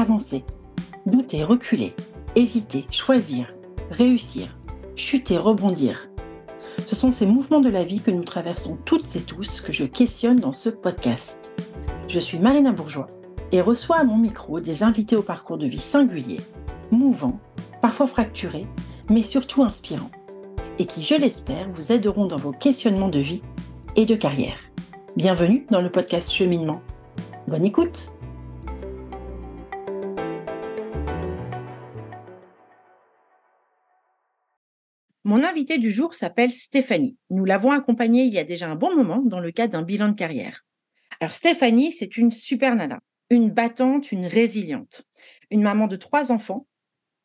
Avancer, douter, reculer, hésiter, choisir, réussir, chuter, rebondir. Ce sont ces mouvements de la vie que nous traversons toutes et tous que je questionne dans ce podcast. Je suis Marina Bourgeois et reçois à mon micro des invités au parcours de vie singulier, mouvant, parfois fracturé, mais surtout inspirant, et qui, je l'espère, vous aideront dans vos questionnements de vie de carrière. Bienvenue dans le podcast Cheminement. Bonne écoute Mon invité du jour s'appelle Stéphanie. Nous l'avons accompagnée il y a déjà un bon moment dans le cadre d'un bilan de carrière. Alors Stéphanie, c'est une super nana, une battante, une résiliente, une maman de trois enfants,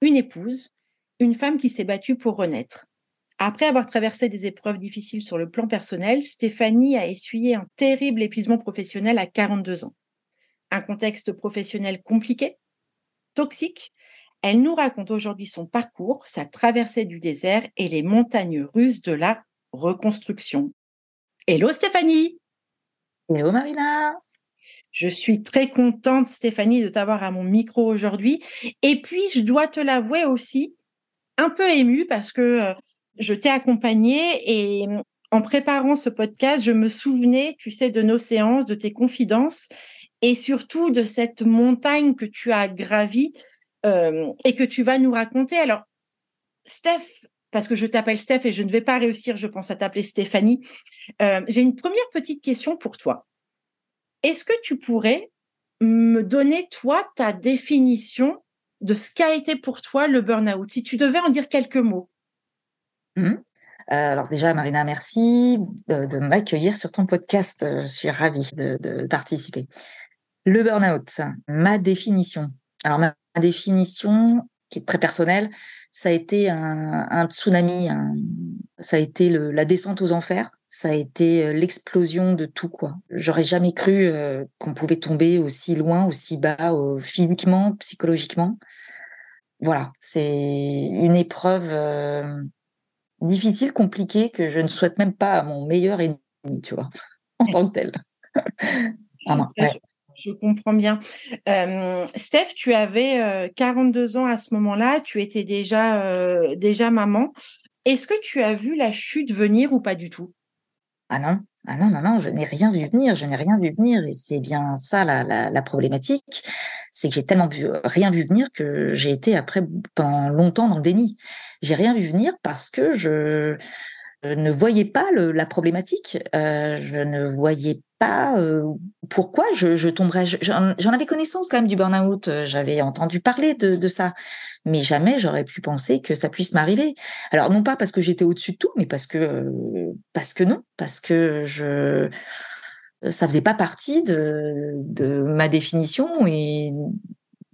une épouse, une femme qui s'est battue pour renaître. Après avoir traversé des épreuves difficiles sur le plan personnel, Stéphanie a essuyé un terrible épuisement professionnel à 42 ans. Un contexte professionnel compliqué, toxique, elle nous raconte aujourd'hui son parcours, sa traversée du désert et les montagnes russes de la reconstruction. Hello Stéphanie Hello Marina Je suis très contente Stéphanie de t'avoir à mon micro aujourd'hui. Et puis, je dois te l'avouer aussi, un peu émue parce que euh, je t'ai accompagnée et en préparant ce podcast, je me souvenais, tu sais, de nos séances, de tes confidences et surtout de cette montagne que tu as gravie euh, et que tu vas nous raconter. Alors, Steph, parce que je t'appelle Steph et je ne vais pas réussir, je pense, à t'appeler Stéphanie, euh, j'ai une première petite question pour toi. Est-ce que tu pourrais me donner, toi, ta définition de ce qu'a été pour toi le burn-out, si tu devais en dire quelques mots mmh. euh, alors déjà, Marina, merci de, m'accueillir sur ton podcast. Je suis ravie de, participer. Le burn-out, ma définition. Alors ma définition, qui est très personnelle, ça a été un, tsunami, ça a été la descente aux enfers, ça a été euh, l'explosion de tout quoi. J'aurais jamais cru euh, qu'on pouvait tomber aussi loin, aussi bas, physiquement, psychologiquement. Voilà, c'est une épreuve euh, difficile, compliquée que je ne souhaite même pas à mon meilleur ennemi, tu vois, en tant que tel. Je comprends bien. Steph, tu avais 42 ans à ce moment-là, tu étais déjà, déjà maman. Est-ce que tu as vu la chute venir ou pas du tout? Ah non, ah non, non, non, je n'ai rien vu venir, je n'ai rien vu venir. Et c'est bien ça la, problématique, c'est que j'ai tellement vu, rien vu venir que j'ai été après pendant longtemps dans le déni. J'ai rien vu venir parce que je, ne voyais pas la problématique. je ne voyais euh, pourquoi je, tomberais. J'en avais connaissance quand même du burn-out. Euh, j'avais entendu parler de, ça, mais jamais j'aurais pu penser que ça puisse m'arriver. Alors non pas parce que j'étais au-dessus de tout, mais parce que euh, parce que non, parce que je ça faisait pas partie de, ma définition et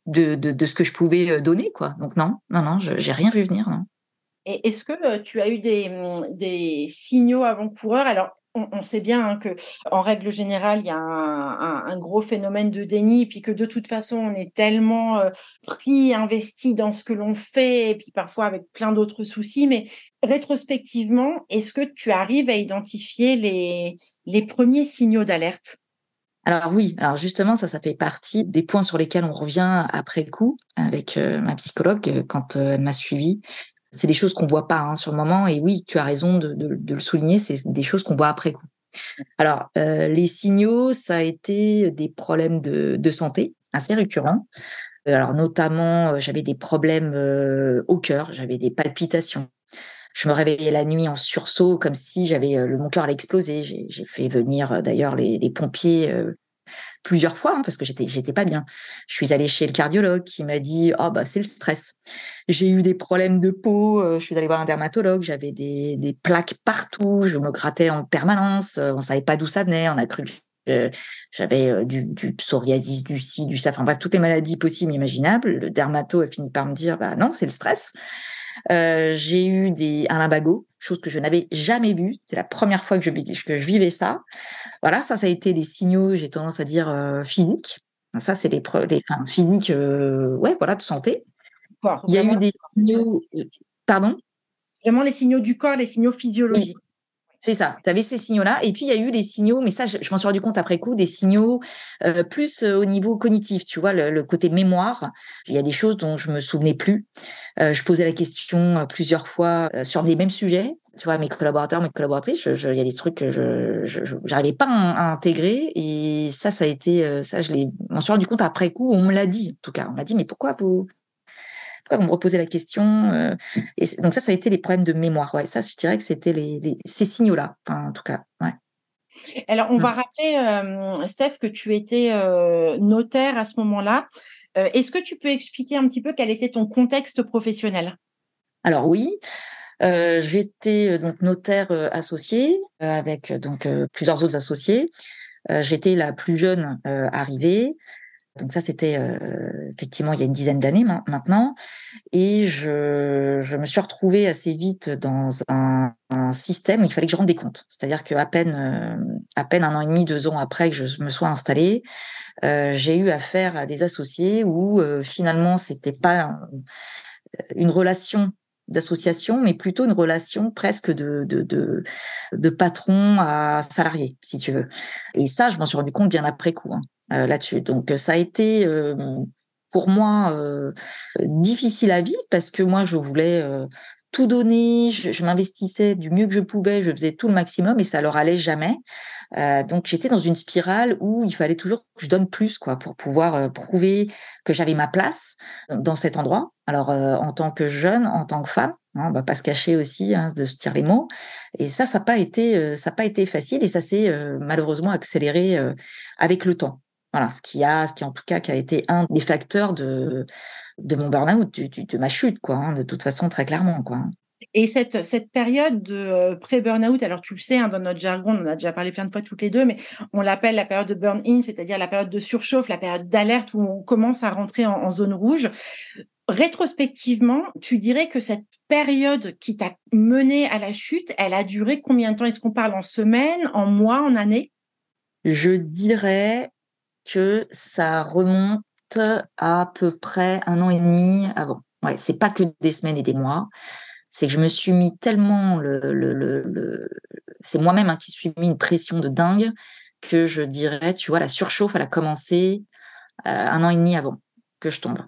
de, ce que je pouvais donner quoi. Donc non, non, non, j'ai rien vu venir. Et est-ce que tu as eu des, des signaux avant-coureurs? Alors, on, sait bien hein, que, en règle générale, il y a un, gros phénomène de déni, puis que de toute façon, on est tellement euh, pris, investi dans ce que l'on fait, et puis parfois avec plein d'autres soucis. Mais rétrospectivement, est-ce que tu arrives à identifier les, premiers signaux d'alerte? Alors oui, alors justement, ça, ça fait partie des points sur lesquels on revient après coup avec euh, ma psychologue euh, quand elle m'a suivi c'est des choses qu'on voit pas hein, sur le moment. Et oui, tu as raison de, le souligner, c'est des choses qu'on voit après coup. Alors, euh, les signaux, ça a été des problèmes de, santé assez récurrents. Euh, alors, notamment, euh, j'avais des problèmes au cœur, j'avais des palpitations. Je me réveillais la nuit en sursaut, comme si j'avais le mon cœur allait exploser. J'ai fait venir d'ailleurs les, les, pompiers plusieurs fois hein, parce que j'étais j'étais pas bien. Je suis allée chez le cardiologue qui m'a dit oh bah c'est le stress. J'ai eu des problèmes de peau, euh, je suis allée voir un dermatologue, j'avais des, des plaques partout, je me grattais en permanence, euh, on savait pas d'où ça venait, on a cru que j'avais euh, du, du, psoriasis, du ci, du ça, enfin bref, toutes les maladies possibles, imaginables. Le dermato a fini par me dire, bah non, c'est le stress. Euh, j'ai eu des, un limbago, chose que je n'avais jamais vue. C'est la première fois que je, que je vivais ça. Voilà, ça, ça a été des signaux, j'ai tendance à dire, euh, physiques. Ça, c'est les, les enfin, physiques, euh, ouais, voilà, de santé. Il y a eu des signaux, pardon? Vraiment les signaux du corps, les signaux physiologiques. C'est ça. Tu avais ces signaux-là. Et puis, il y a eu les signaux, mais ça, je, m'en suis rendu compte après coup, des signaux euh, plus euh, au niveau cognitif, tu vois, le, côté mémoire. Il y a des choses dont je me souvenais plus. Euh, je posais la question plusieurs fois sur les mêmes sujets. Tu vois, mes collaborateurs, mes collaboratrices, il y a des trucs que je n'arrivais pas à, intégrer. Et ça, ça a été, ça, je m'en suis rendu compte après coup. On me l'a dit, en tout cas. On m'a dit, mais pourquoi vous, pourquoi vous me reposez la question euh, et Donc ça, ça a été les problèmes de mémoire. Ouais, ça, je dirais que c'était les, ces signaux-là, en tout cas. Ouais. Alors, on va rappeler, euh, Steph, que tu étais euh, notaire à ce moment-là. Est-ce que tu peux expliquer un petit peu quel était ton contexte professionnel? Alors oui, j'étais donc notaire associé avec donc plusieurs autres associés. j'étais la plus jeune arrivée. Donc ça, c'était euh, effectivement il y a une dizaine d'années maintenant. Et je, je, me suis retrouvée assez vite dans un, système où il fallait que je rende des comptes. C'est-à-dire qu'à peine, euh, à peine un an et demi, deux ans après que je me sois installée, euh, j'ai eu affaire à des associés où euh, finalement, c'était pas une relation d'association, mais plutôt une relation presque de, de, de, de, patron à salarié, si tu veux. Et ça, je m'en suis rendu compte bien après coup. Hein. Euh, là-dessus. Donc ça a été euh, pour moi euh, difficile à vivre parce que moi je voulais tout donner, je, m'investissais du mieux que je pouvais, je faisais tout le maximum et ça leur allait jamais. donc j'étais dans une spirale où il fallait toujours que je donne plus quoi pour pouvoir prouver que j'avais ma place dans cet endroit. Alors en tant que jeune, en tant que femme, hein, on va pas se cacher aussi hein, de se tirer les mots. Et ça, ça n'a pas été, pas été facile et ça s'est malheureusement accéléré avec le temps. Voilà, ce qui a, ce qui en tout cas qui a été un des facteurs de de mon burn-out, de, ma chute, quoi. Hein, de toute façon, très clairement, quoi. Et cette, cette période de euh, pré-burnout, alors tu le sais, hein, dans notre jargon, on en a déjà parlé plein de fois toutes les deux, mais on l'appelle la période de burn-in, c'est-à-dire la période de surchauffe, la période d'alerte où on commence à rentrer en, en, zone rouge. Rétrospectivement, tu dirais que cette période qui t'a mené à la chute, elle a duré combien de temps? Est-ce qu'on parle en semaines, en mois, en années? Je dirais que ça remonte à peu près un an et demi avant. Ouais, c'est pas que des semaines et des mois. C'est que je me suis mis tellement le, le, le, c'est moi-même hein, qui suis mis une pression de dingue que je dirais, tu vois, la surchauffe, elle a commencé euh, un an et demi avant que je tombe.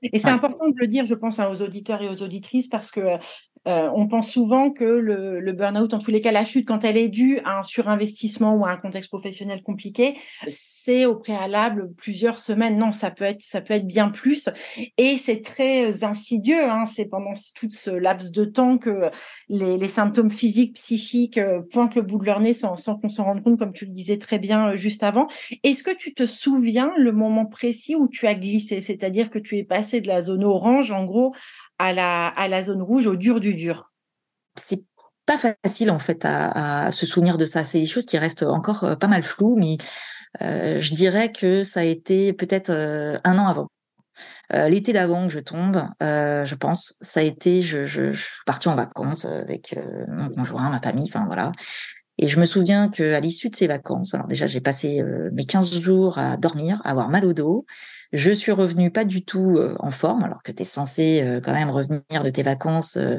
Et c'est important de le dire, je pense, hein, aux auditeurs et aux auditrices, parce que euh, on pense souvent que le, burn-out, en tous les cas, la chute, quand elle est due à un surinvestissement ou à un contexte professionnel compliqué, c'est au préalable plusieurs semaines. Non, ça peut être, ça peut être bien plus. Et c'est très insidieux. Hein. C'est pendant tout ce laps de temps que les, les symptômes physiques, psychiques euh, pointent le bout de leur nez sans, sans qu'on s'en rende compte, comme tu le disais très bien euh, juste avant. Est-ce que tu te souviens le moment précis où tu as glissé, c'est-à-dire que tu es passé de la zone orange, en gros, à la, zone rouge, au dur du dur C'est pas facile en fait à, se souvenir de ça. C'est des choses qui restent encore euh, pas mal floues, mais euh, je dirais que ça a été peut-être euh, un an avant. L'été d'avant que je tombe, je pense, ça a été, je suis partie en vacances avec mon conjoint, ma famille, enfin voilà. Et je me souviens qu'à l'issue de ces vacances, alors déjà j'ai passé mes 15 jours à dormir, à avoir mal au dos, je suis revenue pas du tout euh, en forme, alors que tu es censé euh, quand même revenir de tes vacances euh,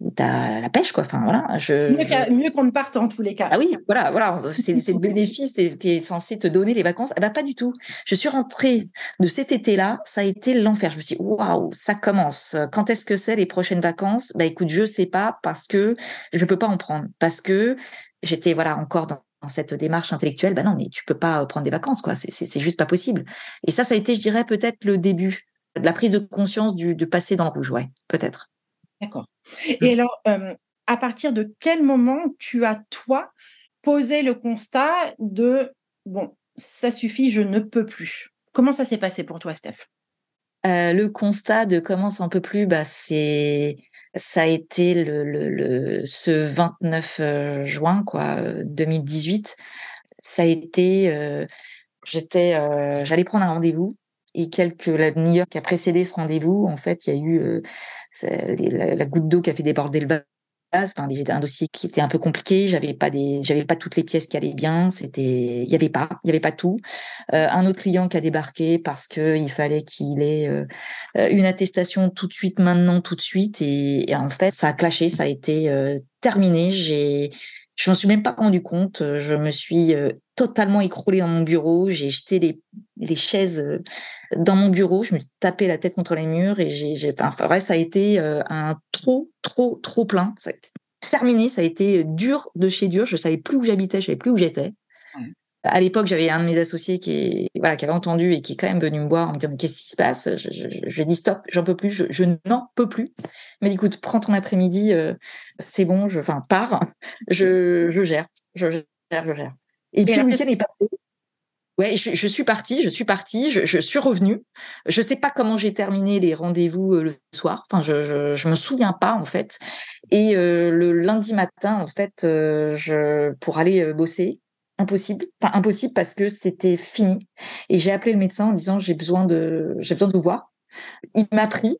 où tu as la pêche, quoi. Enfin, voilà. Je, mieux, qu'on ne parte en tous les cas. Ah oui, voilà, voilà. C'est le bénéfice qui est censé te donner les vacances. Ben, pas du tout. Je suis rentrée de cet été-là, ça a été l'enfer. Je me suis dit, waouh, ça commence. Quand est-ce que c'est les prochaines vacances? Bah écoute, je sais pas parce que je peux pas en prendre. Parce que j'étais voilà encore dans cette démarche intellectuelle, ben non, mais tu peux pas euh, prendre des vacances, quoi. C'est juste pas possible. Et ça, ça a été, je dirais, peut-être le début de la prise de conscience du, de passer dans le rouge, ouais, peut-être. D'accord. Et alors, euh, à partir de quel moment tu as, toi, posé le constat de, bon, ça suffit, je ne peux plus? Comment ça s'est passé pour toi, Steph? Euh, Le constat de comment ça ne peut plus, bah, c'est ça a été le, le, le ce 29 euh, juin quoi 2018 euh, ça a été euh, j'étais j'allais prendre un rendez-vous et quelques la demi-heure qui a précédé ce rendez-vous en fait il y a eu la, la, goutte d'eau qui a fait déborder le un dossier qui était un peu compliqué. J'avais pas des, j'avais pas toutes les pièces qui allaient bien. C'était, il y avait pas, il y avait pas tout. Euh, un autre client qui a débarqué parce que il fallait qu'il ait euh, une attestation tout de suite, maintenant, tout de suite. Et, en fait, ça a clashé, ça a été euh, terminé. J'ai Je m'en suis même pas rendu compte. Je me suis totalement écroulée dans mon bureau. J'ai jeté les, chaises dans mon bureau. Je me suis tapé la tête contre les murs et j'ai, enfin, vrai, ça a été un trop, trop, trop plein. Ça a terminé. Ça a été dur de chez dur. Je savais plus où j'habitais. Je savais plus où j'étais à l'époque, j'avais un de mes associés qui, voilà, qui avait entendu et qui est quand même venu me voir en me disant qu'est-ce qui se passe? Je, je, je, dis stop, j'en peux plus, je, n'en peux plus. Il m'a dit écoute, prends ton après-midi, euh, c'est bon, je, enfin, pars, je, je gère, je gère, je gère. Et, puis le week-end est passé. Ouais, je, suis partie, je suis partie, je, suis revenue. Je sais pas comment j'ai terminé les rendez-vous euh, le soir. Enfin, je, je, me souviens pas en fait. Et euh, le lundi matin, en fait, je pour aller bosser, impossible, enfin impossible parce que c'était fini. Et j'ai appelé le médecin en disant j'ai besoin de j'ai besoin de vous voir. Il m'a pris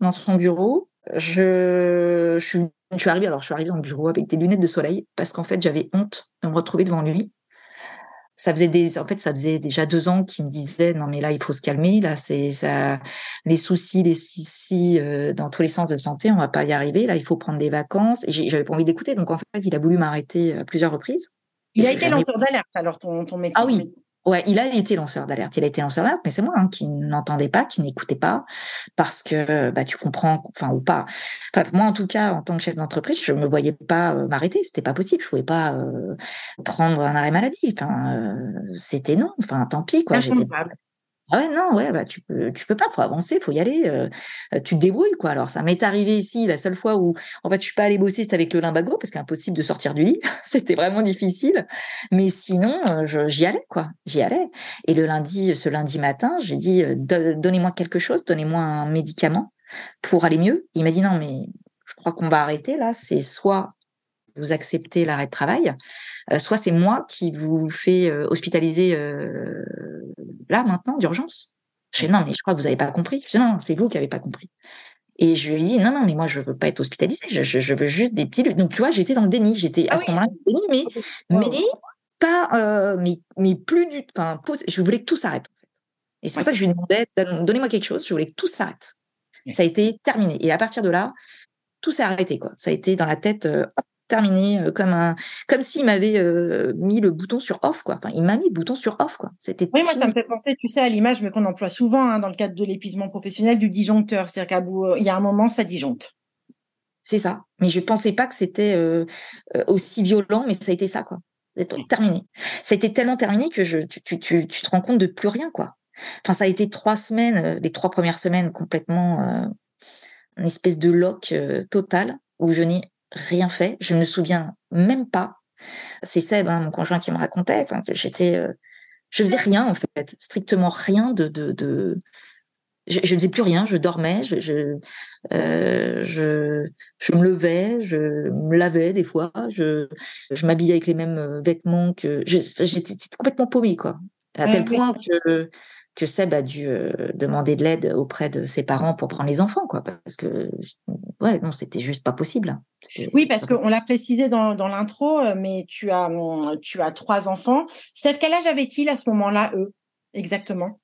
dans son bureau. Je, je suis je suis arrivée alors je suis arrivée dans le bureau avec des lunettes de soleil parce qu'en fait j'avais honte de me retrouver devant lui. Ça faisait des en fait ça faisait déjà deux ans qu'il me disait non mais là il faut se calmer là c'est ça les soucis les soucis euh, dans tous les sens de santé on va pas y arriver là il faut prendre des vacances et j'avais pas envie d'écouter donc en fait il a voulu m'arrêter à plusieurs reprises il a été lanceur d'alerte, alors ton, ton médecin. Ah oui. Ouais, il a été lanceur d'alerte. Il a été lanceur d'alerte, mais c'est moi hein, qui n'entendais pas, qui n'écoutais pas, parce que bah tu comprends, enfin ou pas. moi en tout cas, en tant que chef d'entreprise, je me voyais pas euh, m'arrêter. C'était pas possible. Je pouvais pas euh, prendre un arrêt maladie. Enfin, euh, c'était non. Enfin, tant pis quoi. J'étais ah ouais, non, ouais, bah, tu peux, tu peux pas, faut avancer, faut y aller, euh, euh, tu te débrouilles, quoi. Alors, ça m'est arrivé ici, la seule fois où, en fait, je suis pas allée bosser, c'était avec le limbago, parce qu'impossible de sortir du lit. c'était vraiment difficile. Mais sinon, euh, j'y allais, quoi. J'y allais. Et le lundi, ce lundi matin, j'ai dit, donnez-moi quelque chose, donnez-moi un médicament pour aller mieux. Il m'a dit, non, mais je crois qu'on va arrêter, là. C'est soit vous acceptez l'arrêt de travail, euh, soit c'est moi qui vous fais euh, hospitaliser euh, là maintenant d'urgence. Je dis non mais je crois que vous n'avez pas compris. Je dis non c'est vous qui n'avez pas compris. Et je lui ai dit non non mais moi je veux pas être hospitalisée, je, veux juste des petits. Donc tu vois j'étais dans le déni, j'étais à ah ce moment-là déni, mais mais pas mais mais plus du. Enfin je voulais que tout s'arrête. Et c'est pour ça que je lui demandais donnez-moi quelque chose. Je voulais que tout s'arrête. Ça a été terminé. Et à partir de là, tout s'est arrêté quoi. Ça a été dans la tête terminé euh, comme un comme s'il m'avait euh, mis le bouton sur off quoi. Enfin il m'a mis le bouton sur off quoi. C'était oui moi ça me fait penser tu sais à l'image mais qu'on emploie souvent hein, dans le cadre de l'épuisement professionnel du disjoncteur. C'est-à-dire qu'à bout euh, il y a un moment ça disjoncte. C'est ça. Mais je pensais pas que c'était aussi violent mais ça a été ça quoi. Terminé. Ça a été tellement terminé que je tu, tu, tu, tu te rends compte de plus rien quoi. Enfin ça a été trois semaines les trois premières semaines complètement une espèce de lock total où je n'ai rien fait. Je ne me souviens même pas. C'est Seb, hein, mon conjoint, qui me racontait. Enfin, j'étais, euh, je faisais rien en fait, strictement rien de, de, de... Je, ne faisais plus rien. Je dormais, je, je, euh, je, je, me levais, je me lavais des fois, je, je m'habillais avec les mêmes euh, vêtements que j'étais complètement paumée quoi. À tel point que que Seb a dû euh, demander de l'aide auprès de ses parents pour prendre les enfants, quoi, parce que ouais, non, c'était juste pas possible. Oui, parce qu'on l'a précisé dans, dans l'intro, euh, mais tu as tu as trois enfants. C'est quel âge avaient-ils à ce moment-là, eux, exactement?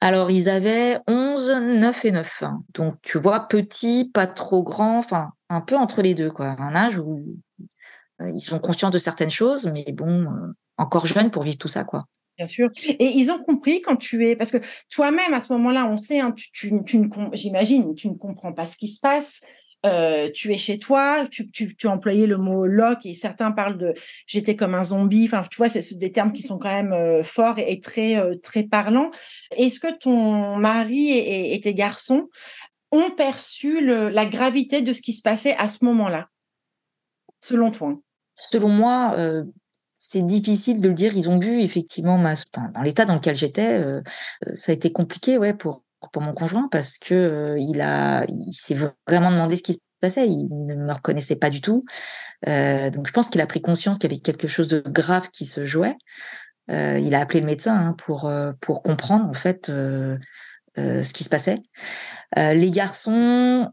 Alors, ils avaient 11, 9 et 9. Donc, tu vois, petit, pas trop grand, enfin, un peu entre les deux, quoi. Un âge où euh, ils sont conscients de certaines choses, mais bon, encore jeunes pour vivre tout ça, quoi. Bien sûr. Et ils ont compris quand tu es, parce que toi-même à ce moment-là, on sait, hein, tu, tu j'imagine, tu ne comprends pas ce qui se passe. Euh, tu es chez toi, tu, tu, tu employais le mot lock et certains parlent de j'étais comme un zombie. Enfin, tu vois, c'est des termes qui sont quand même euh, forts et, très euh, très parlants. Est-ce que ton mari et, tes garçons ont perçu la gravité de ce qui se passait à ce moment-là, selon toi Selon moi, c'est difficile de le dire. Ils ont vu effectivement ma, dans l'état dans lequel j'étais, euh, euh, ça a été compliqué, ouais, pour mon conjoint parce que euh, il a, il s'est vraiment demandé ce qui se passait. Il ne me reconnaissait pas du tout. donc je pense qu'il a pris conscience qu'il y avait quelque chose de grave qui se jouait. il a appelé le médecin hein, pour pour comprendre en fait ce qui se passait. les garçons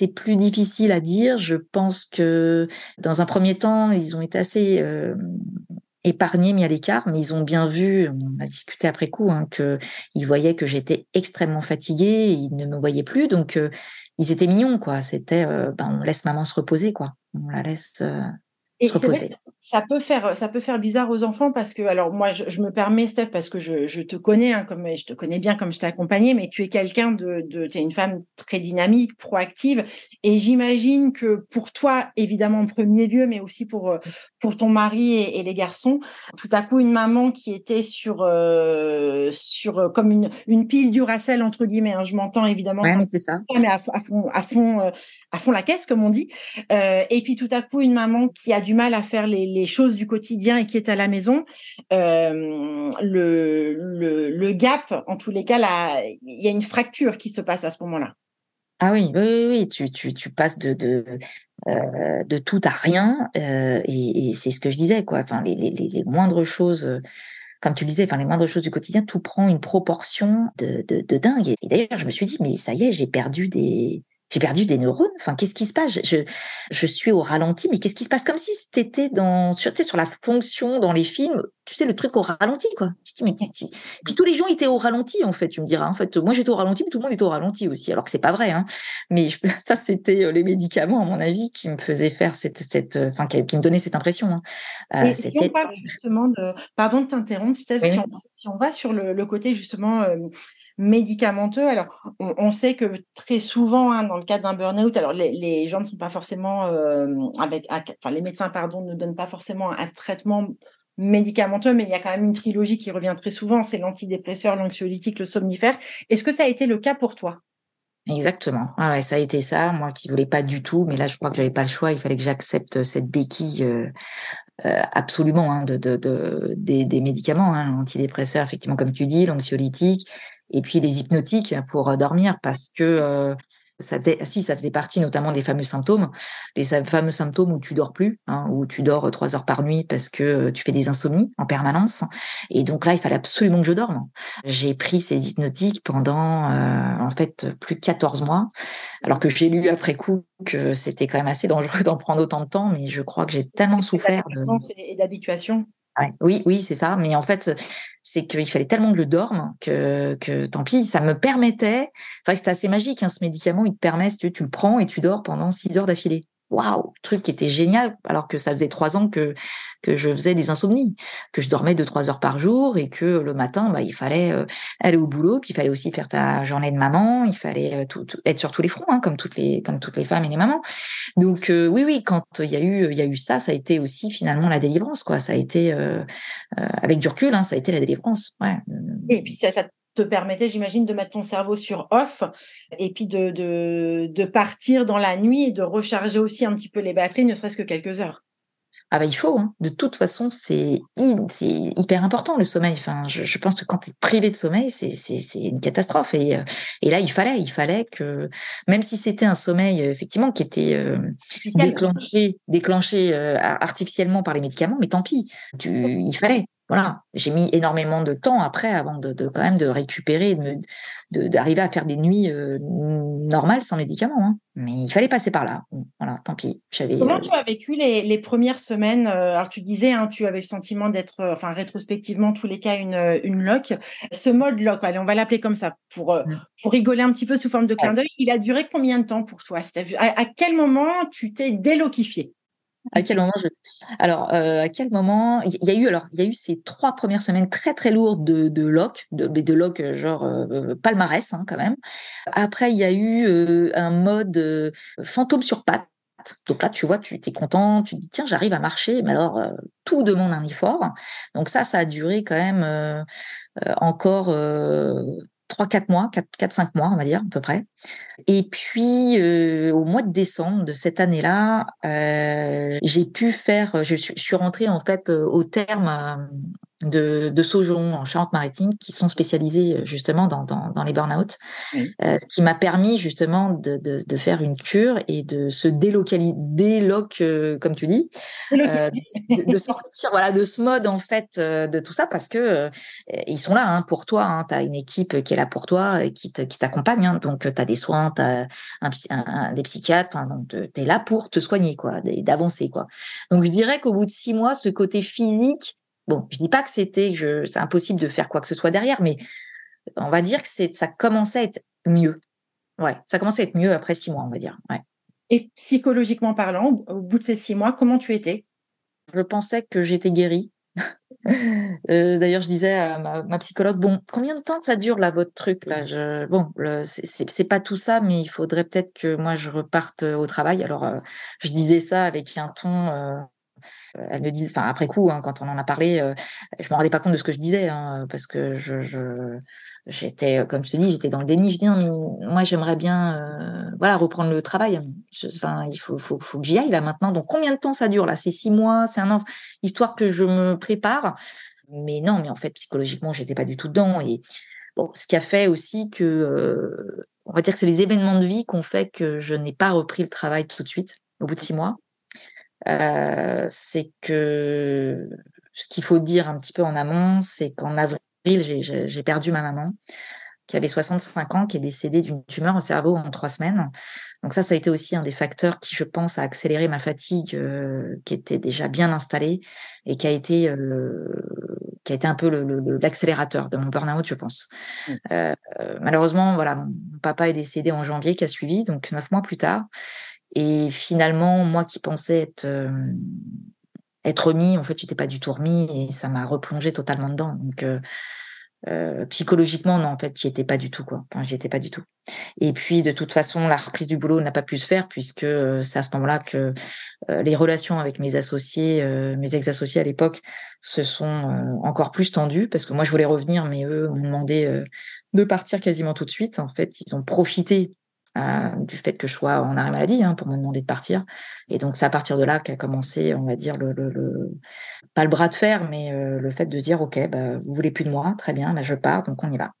c'est plus difficile à dire. Je pense que dans un premier temps, ils ont été assez euh, épargnés, mis à l'écart, mais ils ont bien vu, on a discuté après coup, hein, qu'ils voyaient que j'étais extrêmement fatiguée, ils ne me voyaient plus, donc euh, ils étaient mignons, quoi. C'était, euh, ben, on laisse maman se reposer, quoi. On la laisse se reposer ça peut faire ça peut faire bizarre aux enfants parce que alors moi je, je me permets Steph parce que je, je, te connais hein, comme je te connais bien comme je t'ai accompagné mais tu es quelqu'un de, de tu es une femme très dynamique proactive et j'imagine que pour toi évidemment en premier lieu mais aussi pour pour ton mari et, et les garçons tout à coup une maman qui était sur euh, sur comme une une pile Duracell entre guillemets hein, je m'entends évidemment ouais, mais c'est ça. mais à, à, fond à fond euh, à fond la caisse comme on dit euh, et puis tout à coup une maman qui a du mal à faire les, les les choses du quotidien et qui est à la maison, euh, le, le, gap, en tous les cas, il y a une fracture qui se passe à ce moment-là. Ah oui, oui, oui, tu, tu, passes de, de, euh, de tout à rien, euh, et, et c'est ce que je disais, quoi. Enfin, les, les, les moindres choses comme tu le disais, enfin les moindres choses du quotidien, tout prend une proportion de, de, de dingue. Et d'ailleurs, je me suis dit, mais ça y est, j'ai perdu des, j'ai perdu des neurones. Enfin, qu'est-ce qui se passe? Je, je, suis au ralenti, mais qu'est-ce qui se passe? Comme si c'était dans, sur, sur la fonction dans les films, tu sais, le truc au ralenti, quoi. Je dis, mais puis tous les gens étaient au ralenti, en fait. Tu me diras, en fait, moi j'étais au ralenti, mais tout le monde était au ralenti aussi. Alors que c'est pas vrai, hein. Mais ça, c'était euh, les médicaments, à mon avis, qui me faisaient faire cette, cette, euh, enfin, qui, me donnaient cette impression. Hein. Euh, si on parle justement de, pardon de t'interrompre, Steph, si, on, va sur le, le côté justement euh, médicamenteux. Alors, on, sait que très souvent, hein, dans le cadre d'un burn-out, alors les, gens ne sont pas forcément euh, avec, enfin les médecins, pardon, ne donnent pas forcément un traitement médicamenteux, mais il y a quand même une trilogie qui revient très souvent, c'est l'antidépresseur, l'anxiolytique, le somnifère. Est-ce que ça a été le cas pour toi? Exactement. Ah ouais, ça a été ça. Moi qui voulais pas du tout, mais là je crois que j'avais pas le choix. Il fallait que j'accepte cette béquille euh, euh, absolument hein, de, de, des, des, médicaments, hein, l'antidépresseur, effectivement comme tu dis, l'anxiolytique, et puis les hypnotiques pour dormir parce que euh, ça si ça faisait partie notamment des fameux symptômes, les fameux symptômes où tu dors plus, hein, où tu dors trois heures par nuit parce que tu fais des insomnies en permanence. Et donc là, il fallait absolument que je dorme. J'ai pris ces hypnotiques pendant euh, en fait plus de 14 mois, alors que j'ai lu après coup que c'était quand même assez dangereux d'en prendre autant de temps, mais je crois que j'ai tellement souffert de... et d'habituation. Oui, oui, c'est ça. Mais en fait, c'est qu'il fallait tellement que je dorme que, tant pis, ça me permettait. C'est vrai que c'était assez magique, hein, ce médicament. Il te permet, tu, tu le prends et tu dors pendant six heures d'affilée waouh, truc qui était génial, alors que ça faisait trois ans que que je faisais des insomnies, que je dormais deux trois heures par jour et que le matin, bah, il fallait euh, aller au boulot, puis il fallait aussi faire ta journée de maman, il fallait euh, tout, être sur tous les fronts, hein, comme toutes les comme toutes les femmes et les mamans. Donc euh, oui, oui, quand il y a eu il y a eu ça, ça a été aussi finalement la délivrance, quoi. Ça a été avec du recul, hein, ça a été la délivrance. Ouais. Ça te permettait, j'imagine, de mettre ton cerveau sur off et puis de, de, de, partir dans la nuit et de recharger aussi un petit peu les batteries, ne serait-ce que quelques heures. Ah bah il faut, hein. de toute façon, c'est hyper important le sommeil. Enfin, je, je pense que quand tu es privé de sommeil, c'est une catastrophe. Et, euh, et là, il fallait, il fallait que, même si c'était un sommeil effectivement qui était euh, déclenché, déclenché euh, artificiellement par les médicaments, mais tant pis, tu, il fallait voilà, j'ai mis énormément de temps après avant de, de quand même de récupérer, de d'arriver à faire des nuits euh, normales sans médicaments. Hein. Mais il fallait passer par là. Voilà, tant pis. Comment euh, tu as vécu les, les premières semaines euh, Alors tu disais, hein, tu avais le sentiment d'être, enfin rétrospectivement, tous les cas, une une loc. Ce mode loc, allez, on va l'appeler comme ça pour mmh. pour rigoler un petit peu sous forme de clin d'œil. Il a duré combien de temps pour toi à, à quel moment tu t'es déloquifié à quel moment je... Alors, euh, à quel moment il y a eu alors il y a eu ces trois premières semaines très très lourdes de de loc, de de loc euh, genre euh, palmarès hein, quand même. Après il y a eu euh, un mode euh, fantôme sur pattes. Donc là, tu vois, tu es content, tu dis tiens, j'arrive à marcher, mais alors tout demande un effort. Donc ça, ça a duré quand même encore 3-4 mois, 4-5 mois, on va dire, à peu près. Et puis, euh, au mois de décembre de cette année-là, euh, j'ai pu faire, je, je, suis rentrée en fait euh, au terme de, de Saujon en Charente-Maritime qui sont spécialisés euh, justement dans, dans, dans les burn-out, euh, ce qui m'a permis justement de, de, de, faire une cure et de se délocaliser, déloc, euh, comme tu dis, euh, de, de, sortir voilà de ce mode en fait de tout ça parce que ils sont là hein, pour toi, hein, tu as une équipe qui est là pour toi et qui t'accompagne, hein, donc tu as des soins, tu as un, un, des psychiatres, donc tu es là pour te soigner quoi, d'avancer quoi. Donc je dirais qu'au bout de six mois, ce côté physique Bon, je dis pas que c'était, c'est impossible de faire quoi que ce soit derrière, mais on va dire que c'est, ça commençait à être mieux. Ouais, ça commençait à être mieux après six mois, on va dire. Ouais. Et psychologiquement parlant, au bout de ces six mois, comment tu étais? Je pensais que j'étais guérie. Euh, d'ailleurs, je disais à ma, psychologue, bon, combien de temps ça dure là votre truc là? Je, Bon, c'est pas tout ça, mais il faudrait peut-être que moi je reparte au travail. Alors, euh, je disais ça avec un ton. Euh, elle me dit, enfin après coup, hein, quand on en a parlé, je me rendais pas compte de ce que je disais, hein, parce que je, je j'étais, comme je te dis, j'étais dans le déni. Je dis moi j'aimerais bien, voilà, reprendre le travail. enfin, il faut, faut, faut que j'y aille là maintenant. Donc combien de temps ça dure là? C'est six mois, c'est un an, histoire que je me prépare. Mais non, mais en fait psychologiquement, j'étais pas du tout dedans. Et ce qui a fait aussi que, on va dire que c'est les événements de vie qu'on fait que je n'ai pas repris le travail tout de suite au bout de six mois. Euh, c'est que ce qu'il faut dire un petit peu en amont, c'est qu'en avril, j'ai perdu ma maman qui avait 65 ans, qui est décédée d'une tumeur au cerveau en trois semaines. Donc ça, ça a été aussi un des facteurs qui, je pense, a accéléré ma fatigue, euh, qui était déjà bien installée et qui a été, euh, qui a été un peu l'accélérateur de mon burn-out, je pense. Mmh. Euh, malheureusement, voilà, mon papa est décédé en janvier, qui a suivi, donc neuf mois plus tard. Et finalement, moi qui pensais être être remis, en fait, j'étais pas du tout remis et ça m'a replongé totalement dedans. Donc euh, psychologiquement, non, en fait, j'y étais pas du tout, quoi. Enfin, j'y étais pas du tout. Et puis, de toute façon, la reprise du boulot n'a pas pu se faire puisque c'est à ce moment-là que les relations avec mes associés, mes ex-associés à l'époque, se sont encore plus tendues parce que moi, je voulais revenir, mais eux m'ont demandé de partir quasiment tout de suite. En fait, ils ont profité euh, du fait que je sois en arrêt maladie hein, pour me demander de partir. Et donc, c'est à partir de là qu'a commencé, on va dire, pas le bras de fer, mais euh, le fait de dire, OK, bah, vous voulez plus de moi, très bien, bah, je pars, donc on y va.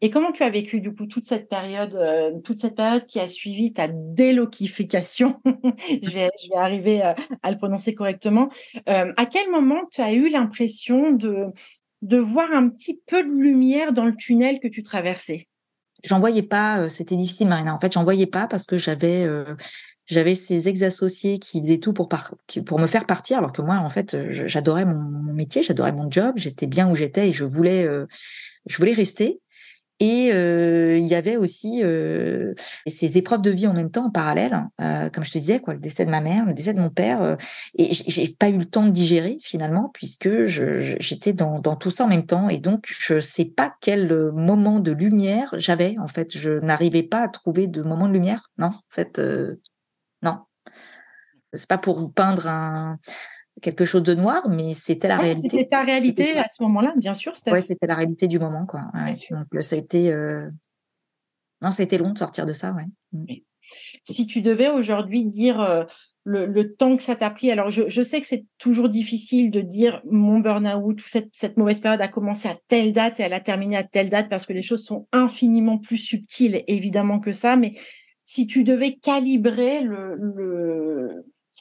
Et comment tu as vécu du coup toute cette période, euh, toute cette période qui a suivi ta déloquification? Je, vais, arriver à, le prononcer correctement. à quel moment tu as eu l'impression de voir un petit peu de lumière dans le tunnel que tu traversais? J'en voyais pas, euh, c'était difficile, Marina. En fait, j'en voyais pas parce que j'avais euh, j'avais ces ex-associés qui faisaient tout pour pour me faire partir, alors que moi, en fait, j'adorais mon, métier, j'adorais mon job, j'étais bien où j'étais et je voulais euh, je voulais rester. Et euh, il y avait aussi euh, ces épreuves de vie en même temps, en parallèle, euh, comme je te disais, quoi, le décès de ma mère, le décès de mon père, et j'ai pas eu le temps de digérer finalement, puisque j'étais dans, dans, tout ça en même temps, et donc je sais pas quel moment de lumière j'avais. En fait, je n'arrivais pas à trouver de moment de lumière. Non, en fait, non. C'est pas pour peindre un, quelque chose de noir, mais c'était la réalité. C'était ta réalité à ce moment-là, bien sûr. Oui, c'était la réalité du moment, quoi. donc euh, ça a été, euh... non, ça a été long de sortir de ça, ouais. Mmh. Si tu devais aujourd'hui dire euh, le, le, temps que ça t'a pris, alors je, je sais que c'est toujours difficile de dire mon burn-out ou cette, cette mauvaise période a commencé à telle date et elle a terminé à telle date parce que les choses sont infiniment plus subtiles évidemment que ça, mais si tu devais calibrer le, le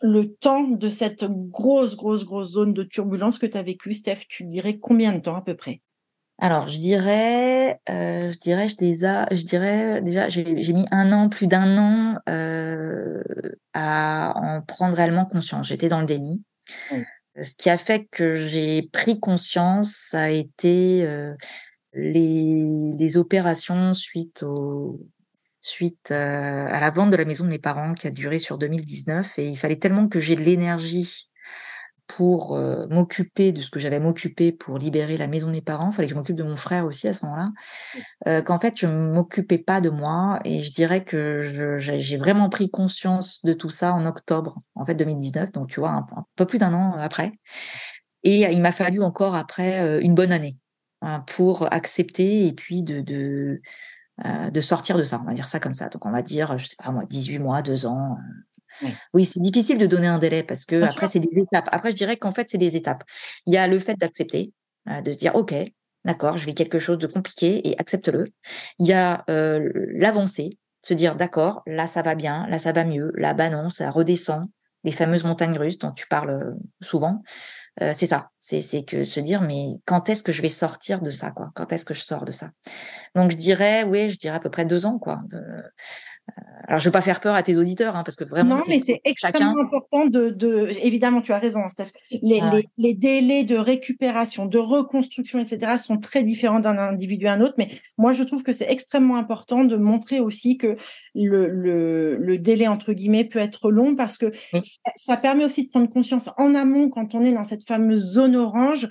le temps de cette grosse, grosse, grosse zone de turbulence que tu as vécue, Steph, tu dirais combien de temps à peu près? Alors, je dirais, euh, je dirais, je, déjà, je dirais déjà, j'ai mis un an, plus d'un an euh, à en prendre réellement conscience. J'étais dans le déni. Ce qui a fait que j'ai pris conscience, ça a été euh, les, les opérations suite au, suite euh, à la vente de la maison de mes parents qui a duré sur 2019 et il fallait tellement que j'ai de l'énergie pour euh, m'occuper de ce que j'avais m'occuper pour libérer la maison de mes parents, il fallait que je m'occupe de mon frère aussi à ce moment-là, euh, qu'en fait je m'occupais pas de moi et je dirais que j'ai vraiment pris conscience de tout ça en octobre en fait 2019, donc tu vois un, peu plus d'un an après. Et il m'a fallu encore après une bonne année hein, pour accepter et puis de, de euh, de sortir de ça, on va dire ça comme ça. Donc on va dire, je sais pas moi, 18 mois, 2 ans. Euh. Oui, c'est difficile de donner un délai parce que après c'est des étapes. Après je dirais qu'en fait c'est des étapes. Il y a le fait d'accepter, euh, de se dire ok, d'accord, je vis quelque chose de compliqué et accepte-le. Il y a euh, l'avancée, se dire d'accord, là ça va bien, là ça va mieux, là bah non, ça redescend, les fameuses montagnes russes dont tu parles souvent. C'est ça. C'est que se dire, mais quand est-ce que je vais sortir de ça, quoi? Quand est-ce que je sors de ça? Donc je dirais, oui, je dirais à peu près deux ans, quoi. alors je veux pas faire peur à tes auditeurs, hein, parce que vraiment. Non, mais c'est extrêmement important de, de, Évidemment, tu as raison, hein, Steph. Les, les, les, délais de récupération, de reconstruction, etc., sont très différents d'un individu à un autre. Mais moi, je trouve que c'est extrêmement important de montrer aussi que le, le, le, délai entre guillemets peut être long, parce que mmh. ça, ça permet aussi de prendre conscience en amont quand on est dans cette fameuse zone orange,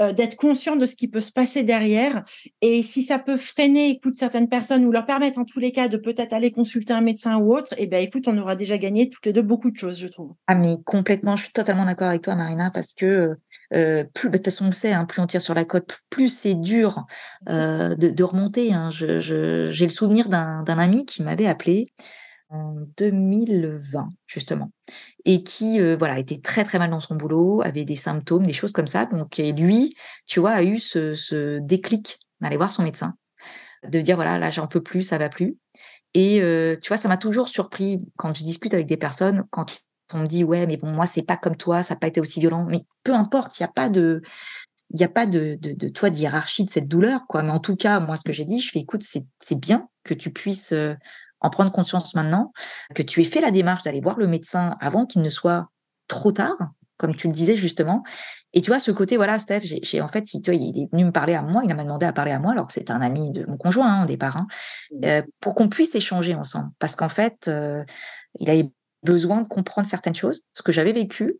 euh, d'être conscient de ce qui peut se passer derrière. Et si ça peut freiner, écoute, certaines personnes ou leur permettre en tous les cas de peut-être aller consulter un médecin ou autre, et eh ben écoute, on aura déjà gagné toutes les deux beaucoup de choses, je trouve. Ah mais complètement, je suis totalement d'accord avec toi, Marina, parce que euh, plus, bah, de toute façon, on le sait, hein, plus on tire sur la côte, plus c'est dur euh, de, remonter. Hein. j'ai le souvenir d'un ami qui m'avait appelé en 2020 justement et qui euh, voilà était très très mal dans son boulot, avait des symptômes, des choses comme ça. Donc lui, tu vois, a eu ce, déclic d'aller voir son médecin, de dire voilà là j'en peux plus, ça va plus. Et euh, tu vois, ça m'a toujours surpris quand je discute avec des personnes quand on me dit ouais mais bon moi c'est pas comme toi, ça n'a pas été aussi violent, mais peu importe, il n'y a pas de il n'y a pas de, de, de toi d'hierarchie de cette douleur quoi mais en tout cas moi ce que j'ai dit je fais écoute c'est c'est bien que tu puisses euh, en prendre conscience maintenant, que tu aies fait la démarche d'aller voir le médecin avant qu'il ne soit trop tard, comme tu le disais justement. Et tu vois, ce côté, voilà, Steph, j'ai en fait, il, il est venu me parler à moi, il m'a demandé à parler à moi, alors que c'était un ami de mon conjoint hein, au départ, hein, mmh. euh, pour qu'on puisse échanger ensemble. Parce qu'en fait, euh, il avait besoin de comprendre certaines choses, ce que j'avais vécu,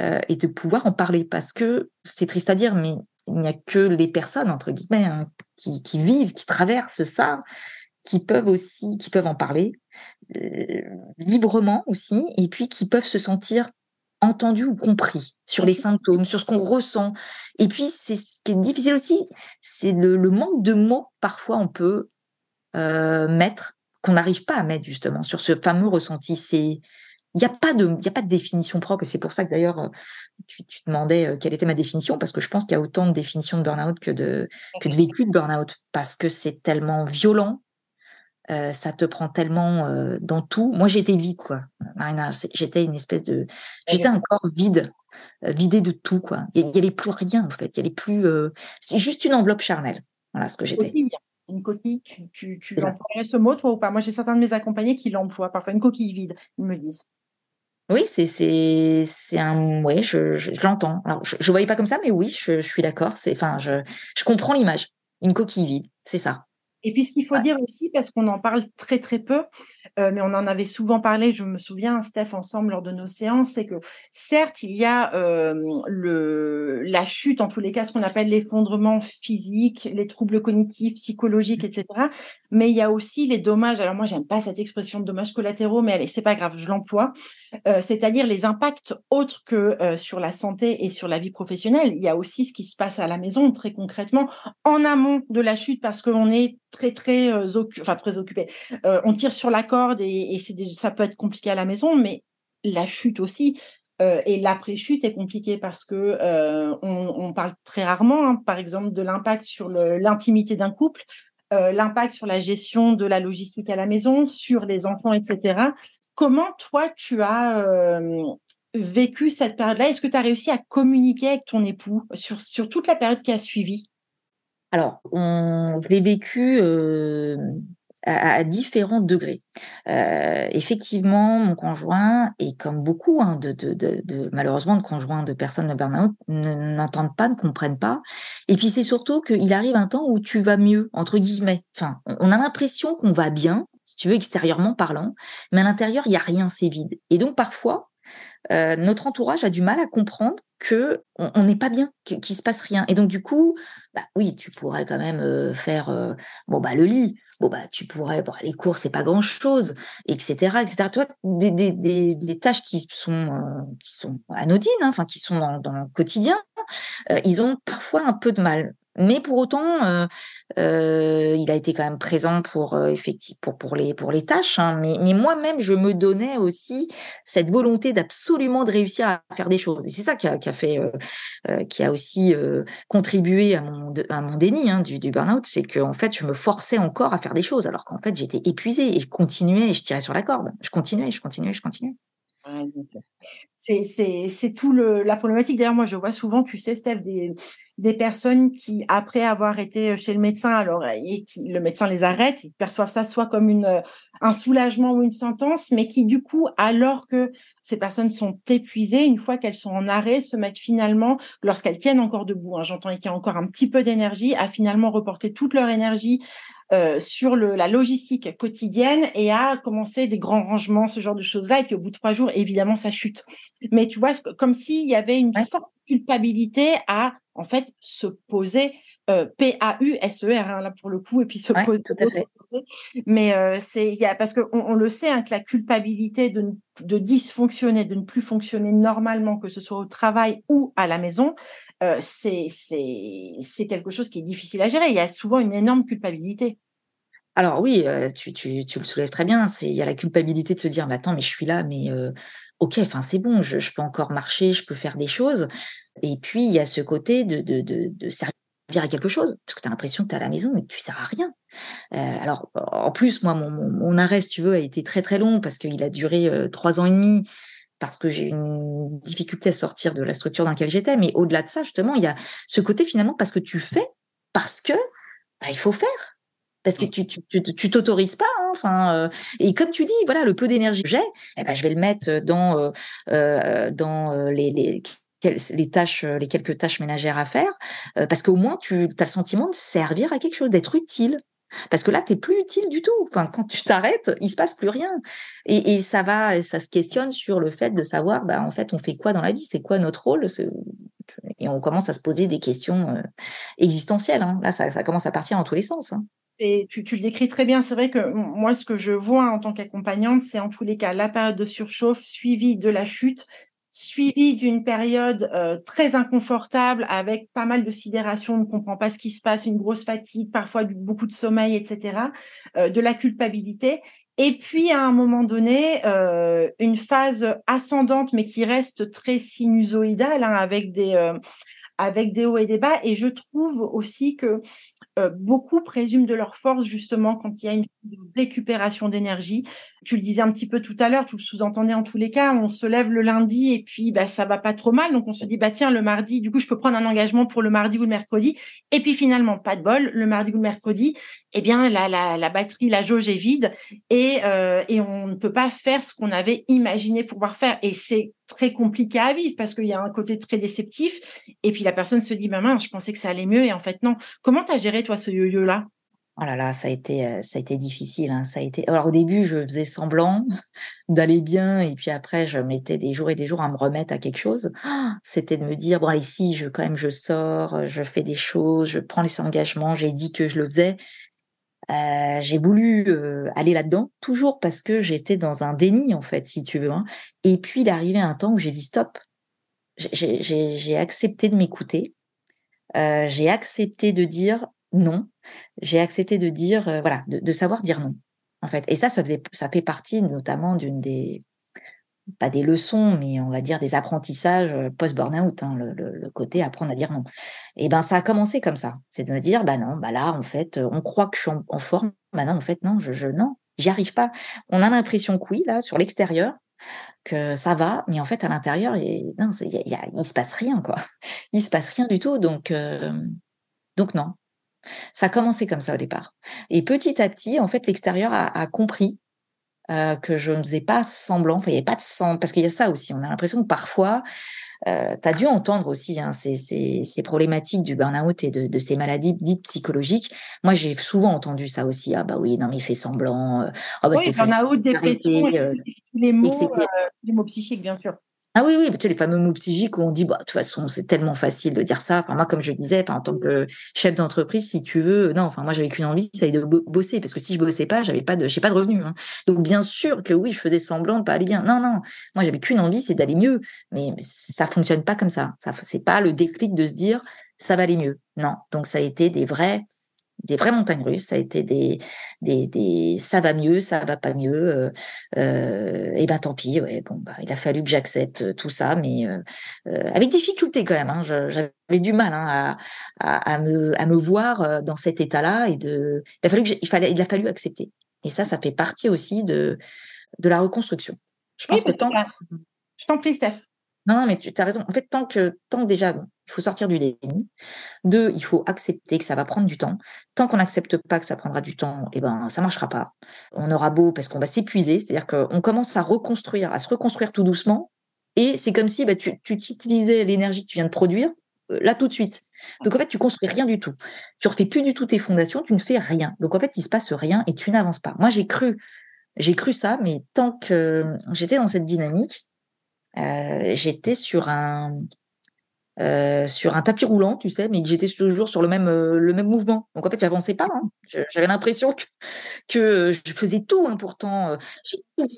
euh, et de pouvoir en parler. Parce que c'est triste à dire, mais il n'y a que les personnes, entre guillemets, hein, qui, qui, vivent, qui traversent ça, qui peuvent aussi, qui peuvent en parler euh, librement aussi, et puis qui peuvent se sentir entendus ou compris sur les symptômes, sur ce qu'on ressent. Et puis, c'est ce qui est difficile aussi, c'est le, manque de mots. Parfois, on peut euh, mettre qu'on n'arrive pas à mettre justement sur ce fameux ressenti. C'est il n'y a pas de a pas de définition propre et c'est pour ça que d'ailleurs tu, tu, demandais quelle était ma définition parce que je pense qu'il y a autant de définitions de burn-out que de que de vécu de burn-out parce que c'est tellement violent euh, ça te prend tellement euh, dans tout. Moi, j'étais vide, quoi, Marina. J'étais une espèce de, j'étais un corps vide, euh, vidé de tout, quoi. Il n'y avait plus rien, en fait. Il y avait plus. C'est juste une enveloppe charnelle. Voilà ce que j'étais. Une coquille, tu, tu, tu emploierais ce mot, toi ou pas? Moi, j'ai certains de mes accompagnés qui l'emploient parfois. Une coquille vide, ils me disent. Oui, c'est un ouais, je, je, l'entends. Alors je, je voyais pas comme ça, mais oui, je, je suis d'accord. C'est enfin, je je comprends l'image. Une coquille vide, c'est ça. Et puis, ce qu'il faut dire aussi, parce qu'on en parle très, très peu, euh, mais on en avait souvent parlé, je me souviens, Steph, ensemble lors de nos séances, c'est que certes, il y a euh, le, la chute, en tous les cas, ce qu'on appelle l'effondrement physique, les troubles cognitifs, psychologiques, etc. Mais il y a aussi les dommages. Alors, moi, j'aime pas cette expression de dommages collatéraux, mais allez, c'est pas grave, je l'emploie. Euh, c'est-à-dire les impacts autres que sur la santé et sur la vie professionnelle. Il y a aussi ce qui se passe à la maison, très concrètement, en amont de la chute, parce qu'on est très très euh, occupé. Euh, on tire sur la corde et, ça peut être compliqué à la maison, mais la chute aussi. Euh, et l'après-chute est compliqué parce que on, parle très rarement, hein, par exemple, de l'impact sur l'intimité d'un couple, l'impact sur la gestion de la logistique à la maison, sur les enfants, etc. Comment toi tu as vécu cette période-là? Est-ce que tu as réussi à communiquer avec ton époux sur, sur toute la période qui a suivi? Alors, on, je l'ai vécu euh, à, différents degrés. Euh, effectivement, mon conjoint, et comme beaucoup hein, de, malheureusement de conjoints de personnes de burn-out, n'entendent pas, ne comprennent pas. Et puis c'est surtout qu'il arrive un temps où tu vas mieux, entre guillemets. Enfin, on a l'impression qu'on va bien, si tu veux, extérieurement parlant, mais à l'intérieur, il n'y a rien, c'est vide. Et donc parfois, euh, notre entourage a du mal à comprendre que on n'est pas bien, qu'il se passe rien. Et donc du coup, bah oui, tu pourrais quand même euh, faire euh, bon bah le lit, bon bah tu pourrais les cours c'est pas grand chose, etc. etc. Toi, des, des, tâches qui sont qui sont anodines, hein, enfin qui sont dans le quotidien, ils ont parfois un peu de mal. Mais pour autant, euh, euh, il a été quand même présent pour euh, effectivement pour les tâches. Hein. mais moi-même, je me donnais aussi cette volonté d'absolument de réussir à faire des choses. Et c'est ça qui a, fait qui a aussi contribué à mon déni hein, du, du burn-out, c'est que en fait, je me forçais encore à faire des choses, alors qu'en fait, j'étais épuisée et je continuais et je tirais sur la corde. Je continuais, je continuais, je continuais c'est tout le, la problématique. D'ailleurs, moi, je vois souvent, tu sais, Steph, des, personnes qui, après avoir été chez le médecin, alors et qui, le médecin les arrête, ils perçoivent ça soit comme un soulagement ou une sentence, mais qui, du coup, alors que ces personnes sont épuisées, une fois qu'elles sont en arrêt, se mettent finalement, lorsqu'elles tiennent encore debout, hein, j'entends qu'il y a encore un petit peu d'énergie, à finalement reporter toute leur énergie euh, sur le, la logistique quotidienne et à commencer des grands rangements, ce genre de choses-là. Et puis au bout de trois jours, évidemment, ça chute. Mais tu vois, comme s'il y avait une forte culpabilité à en fait se poser euh, P-A-U-S-E-R hein, là pour le coup et puis se poser mais euh, c'est il y a parce que on, le sait hein, que la culpabilité de, de dysfonctionner de ne plus fonctionner normalement que ce soit au travail ou à la maison euh, c'est c'est quelque chose qui est difficile à gérer. Il y a souvent une énorme culpabilité alors oui, tu, le soulèves très bien. Il y a la culpabilité de se dire, mais attends, mais je suis là, mais ok, enfin c'est bon, je, peux encore marcher, je peux faire des choses. Et puis il y a ce côté de, servir à quelque chose, parce que tu as l'impression que tu es à la maison, mais tu sers à rien. Alors en plus, moi, mon, arrêt, si tu veux, a été très très long parce qu'il a duré trois ans et demi parce que j'ai une difficulté à sortir de la structure dans laquelle j'étais. Mais au-delà de ça, justement, il y a ce côté finalement parce que tu fais, parce que bah, il faut faire parce que mmh. tu tu tu t'autorises pas hein, enfin euh, et comme tu dis voilà le peu d'énergie que j'ai eh ben je vais le mettre dans euh, euh dans les, les les tâches, les quelques tâches ménagères à faire, parce qu'au moins tu as le sentiment de servir à quelque chose, d'être utile. Parce que là, tu n'es plus utile du tout. Enfin, quand tu t'arrêtes, il se passe plus rien. Et, ça va, ça se questionne sur le fait de savoir, bah, en fait, on fait quoi dans la vie? C'est quoi notre rôle? Et on commence à se poser des questions existentielles. Hein. Là, ça, ça, commence à partir en tous les sens. Hein tu, tu, le décris très bien. C'est vrai que moi, ce que je vois en tant qu'accompagnante, c'est en tous les cas la période de surchauffe suivie de la chute, suivie d'une période euh, très inconfortable avec pas mal de sidération, on ne comprend pas ce qui se passe, une grosse fatigue, parfois beaucoup de sommeil, etc., euh, de la culpabilité. Et puis, à un moment donné, euh, une phase ascendante, mais qui reste très sinusoïdale, hein, avec des avec des hauts et des bas. Et je trouve aussi que beaucoup présument de leur force justement quand il y a une récupération d'énergie. Tu le disais un petit peu tout à l'heure, tu le sous-entendais en tous les cas, on se lève le lundi et puis bah ça va pas trop mal, donc on se dit bah tiens le mardi, du coup je peux prendre un engagement pour le mardi ou le mercredi, et puis finalement pas de bol, le mardi ou le mercredi, eh bien la, la, batterie, la jauge est vide et, euh, et on ne peut pas faire ce qu'on avait imaginé pouvoir faire. Et c'est très compliqué à vivre parce qu'il y a un côté très déceptif. Et puis la personne se dit bah mince, je pensais que ça allait mieux et en fait non. Comment tu as géré toi ce yo-yo là Oh là là, ça a été, euh, ça a été difficile. Hein. Ça a été. Alors au début, je faisais semblant d'aller bien, et puis après, je mettais des jours et des jours à me remettre à quelque chose. C'était de me dire bon, ici, je quand même, je sors, je fais des choses, je prends les engagements. J'ai dit que je le faisais. Euh, j'ai voulu euh, aller là-dedans, toujours parce que j'étais dans un déni en fait, si tu veux. Hein. Et puis il est arrivé un temps où j'ai dit stop. J'ai accepté de m'écouter. Euh, j'ai accepté de dire non. J'ai accepté de dire, euh, voilà, de, savoir dire non, en fait. Et ça, ça, faisait, ça fait partie notamment d'une des, pas des leçons, mais on va dire des apprentissages euh, post-burnout, hein, le, côté apprendre à dire non. Et ben, ça a commencé comme ça. C'est de me dire, bah non, bah là, en fait, on croit que je suis en, forme. Bah non, en fait, non, je, je non, j'y arrive pas. On a l'impression que oui, là, sur l'extérieur, que ça va, mais en fait, à l'intérieur, il, il se passe rien, quoi. Il se passe rien du tout. Donc, euh, donc non, ça a commencé comme ça au départ. Et petit à petit, en fait, l'extérieur a, compris euh, que je ne faisais pas semblant, enfin, il n'y avait pas de parce qu'il y a ça aussi. On a l'impression que parfois, euh, tu as dû entendre aussi hein, ces, ces, ces, problématiques du burn-out et de, de, ces maladies dites psychologiques. Moi, j'ai souvent entendu ça aussi. Ah bah oui, non mais il fait semblant. Euh, oh, bah, oui, burn-out, dépression, euh, les mots, les mots psychiques, bien sûr. Ah oui, oui, tu les fameux mots psychiques où on dit, bah, de toute façon, c'est tellement facile de dire ça. Enfin, moi, comme je disais, en tant que chef d'entreprise, si tu veux, non, enfin, moi, j'avais qu'une envie, c'est de bosser, parce que si je bossais pas, j'avais pas de, j'ai pas de revenus. Hein. Donc, bien sûr que oui, je faisais semblant de pas aller bien. Non, non, moi, j'avais qu'une envie, c'est d'aller mieux. Mais ça fonctionne pas comme ça. Ça, c'est pas le déclic de se dire, ça va aller mieux. Non. Donc, ça a été des vrais, des vraies montagnes russes, ça a été des, des, des ça va mieux, ça va pas mieux, euh, euh, et ben tant pis, ouais, bon bah il a fallu que j'accepte euh, tout ça, mais euh, avec difficulté quand même. Hein, j'avais du mal hein, à, à, à, me, à me voir dans cet état-là et de, il a fallu que il fallait, il a fallu accepter. Et ça, ça fait partie aussi de de la reconstruction. Je pense que tant... Je t'en prie, Steph. Non, non, mais tu as raison. En fait, tant que, tant que déjà, il faut sortir du déni. Deux, il faut accepter que ça va prendre du temps. Tant qu'on n'accepte pas que ça prendra du temps, eh ben, ça marchera pas. On aura beau parce qu'on va s'épuiser. C'est-à-dire qu'on commence à reconstruire, à se reconstruire tout doucement. Et c'est comme si bah, tu, utilisais l'énergie que tu viens de produire euh, là tout de suite. Donc en fait, tu construis rien du tout. Tu refais plus du tout tes fondations, tu ne fais rien. Donc en fait, il se passe rien et tu n'avances pas. Moi, j'ai cru, j'ai cru ça, mais tant que j'étais dans cette dynamique, euh, j'étais sur un euh, sur un tapis roulant, tu sais, mais j'étais toujours sur le même euh, le même mouvement. Donc en fait, j'avançais pas. Hein. J'avais l'impression que, que je faisais tout. Hein, pourtant, euh, tu,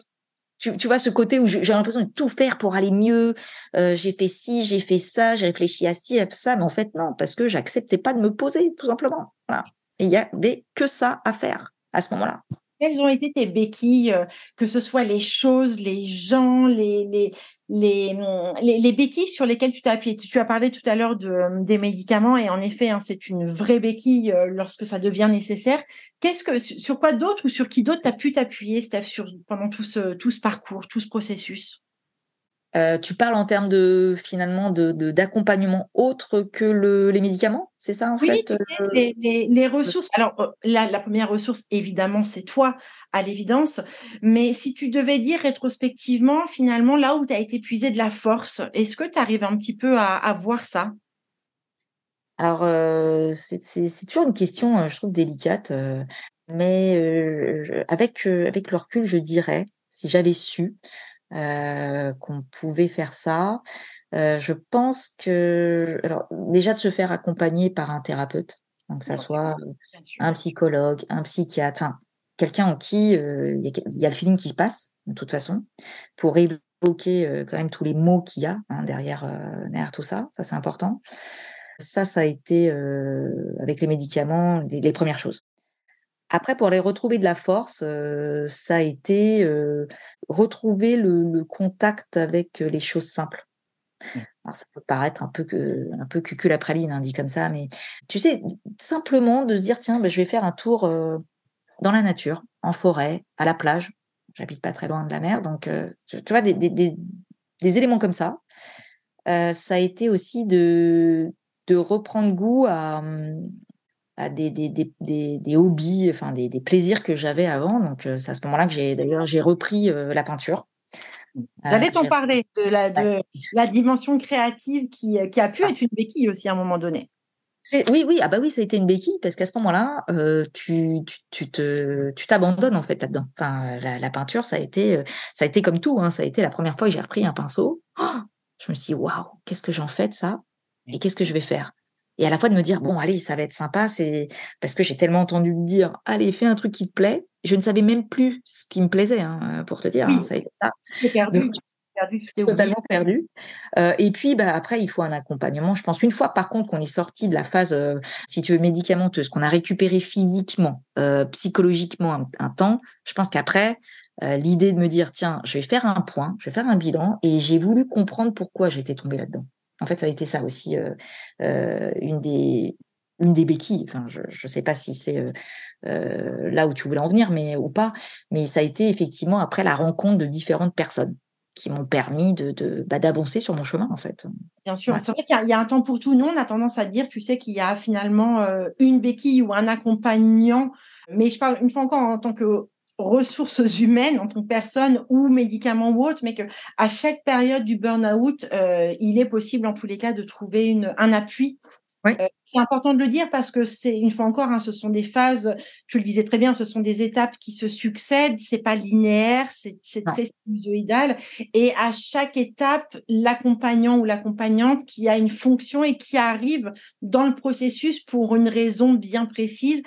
tu, vois ce côté où j'ai l'impression de tout faire pour aller mieux. Euh, j'ai fait ci, j'ai fait ça, j'ai réfléchi à ci, à ça, mais en fait non, parce que j'acceptais pas de me poser, tout simplement. Voilà. Et il y avait que ça à faire à ce moment-là. Quelles ont été tes béquilles, euh, que ce soit les choses, les gens, les, les, les, les, béquilles sur lesquelles tu t'es appuyé? Tu as parlé tout à l'heure euh, des médicaments et en effet, hein, c'est une vraie béquille euh, lorsque ça devient nécessaire. Qu'est-ce que, sur quoi d'autre ou sur qui d'autre tu pu t'appuyer, Steph, sur, pendant tout ce, tout ce parcours, tout ce processus? Euh, tu parles en termes de finalement de d'accompagnement autre que le, les médicaments, c'est ça en fait euh, les, les, les, ressources. Alors euh, la, la première ressource, évidemment, c'est toi, à l'évidence. Mais si tu devais dire rétrospectivement, finalement, là où tu as été puisé de la force, est-ce que tu arrives un petit peu à, à voir ça? Alors euh, c'est toujours une question, je trouve délicate, mais avec avec le recul, je dirais, si j'avais su, euh, qu'on pouvait faire ça. Euh, je pense que, alors déjà de se faire accompagner par un thérapeute, donc que ça soit un psychologue, un psychiatre, enfin quelqu'un en qui euh, il y, a le feeling qui se passe de toute façon, pour évoquer quand même tous les mots qu'il y a hein, derrière derrière tout ça. Ça c'est important. Ça, ça a été avec les médicaments les premières choses. Après, pour les retrouver de la force, euh, ça a été euh, retrouver le, contact avec euh, les choses simples. Mmh. Alors, ça peut paraître un peu que, un peu cuculapraline, hein, dit comme ça, mais tu sais, simplement de se dire, tiens, ben, je vais faire un tour dans la nature, en forêt, à la plage. J'habite pas très loin de la mer, donc tu, vois, des, des, des, des, éléments comme ça. ça a été aussi de, de reprendre goût à, hum, à des, des, des, des, hobbies, enfin des, plaisirs que j'avais avant. Donc euh, c'est à ce moment-là que j'ai d'ailleurs j'ai repris euh, la peinture. J'allais t'en parler de la, de la dimension créative qui, qui a pu ah. être une béquille aussi à un moment donné. Oui, oui, ah bah oui, ça a été une béquille parce qu'à ce moment-là, euh, tu, tu, tu, te, tu t'abandonnes en fait là-dedans. Enfin, la, la, peinture, ça a été, ça a été comme tout. Hein, ça a été la première fois que j'ai repris un pinceau. Oh, je me suis dit, waouh, qu'est-ce que j'en fais de ça? Et qu'est-ce que je vais faire? Et à la fois de me dire bon allez ça va être sympa c'est parce que j'ai tellement entendu me dire allez fais un truc qui te plaît. Je ne savais même plus ce qui me plaisait hein, pour te dire hein, ça a été ça. Perdu. perdu totalement perdu. Euh, et puis bah après il faut un accompagnement je pense. Qu'une fois par contre qu'on est sorti de la phase euh, si tu veux médicamenteuse qu'on a récupéré physiquement euh, psychologiquement un, un, temps je pense qu'après euh, l'idée de me dire tiens je vais faire un point je vais faire un bilan et j'ai voulu comprendre pourquoi j'étais tombée là-dedans en fait, ça a été ça aussi une des une des béquilles. Enfin, je ne sais pas si c'est euh, là où tu voulais en venir, mais ou pas. Mais ça a été effectivement après la rencontre de différentes personnes qui m'ont permis de, bah, d'avancer sur mon chemin en fait. Bien sûr, c'est vrai qu'il y, a un temps pour tout. Nous, on a tendance à dire, tu sais, qu'il y a finalement une béquille ou un accompagnant. Mais je parle une fois encore en tant que ressources humaines en tant que personne ou médicaments ou autre, mais que à chaque période du burn-out, euh, il est possible en tous les cas de trouver une, un appui. Oui. Euh, c'est important de le dire parce que c'est une fois encore, hein, ce sont des phases. Tu le disais très bien, ce sont des étapes qui se succèdent. C'est pas linéaire, c'est, c'est très sinusoïdal. Et à chaque étape, l'accompagnant ou l'accompagnante qui a une fonction et qui arrive dans le processus pour une raison bien précise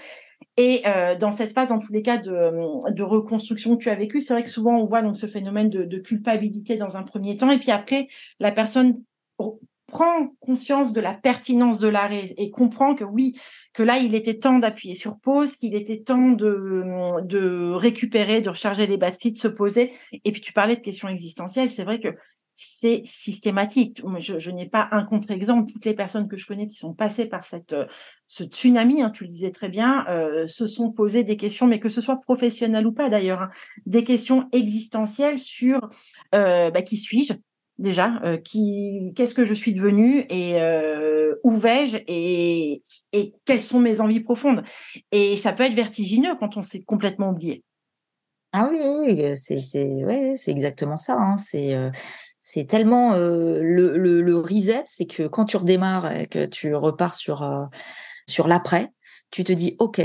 et euh, dans cette phase, en tous les cas, de, de reconstruction que tu as vécu, c'est vrai que souvent on voit donc ce phénomène de, de, culpabilité dans un premier temps, et puis après, la personne prend conscience de la pertinence de l'arrêt et comprend que oui, que là, il était temps d'appuyer sur pause, qu'il était temps de, de récupérer, de recharger les batteries, de se poser. Et puis tu parlais de questions existentielles, c'est vrai que c'est systématique. Je, n'ai pas un contre-exemple. Toutes les personnes que je connais qui sont passées par cette, euh, ce tsunami, hein, tu le disais très bien, euh, se sont posées des questions, mais que ce soit professionnel ou pas d'ailleurs, hein, des questions existentielles sur euh, bah, qui suis-je déjà qui qu'est-ce que je suis devenue et où vais-je et, et quelles sont mes envies profondes et ça peut être vertigineux quand on s'est complètement oublié ah oui, oui, c'est c'est ouais, c'est exactement ça. Hein. C'est c'est tellement le, le, reset, c'est que quand tu redémarres et que tu repars sur sur l'après, tu te dis ok.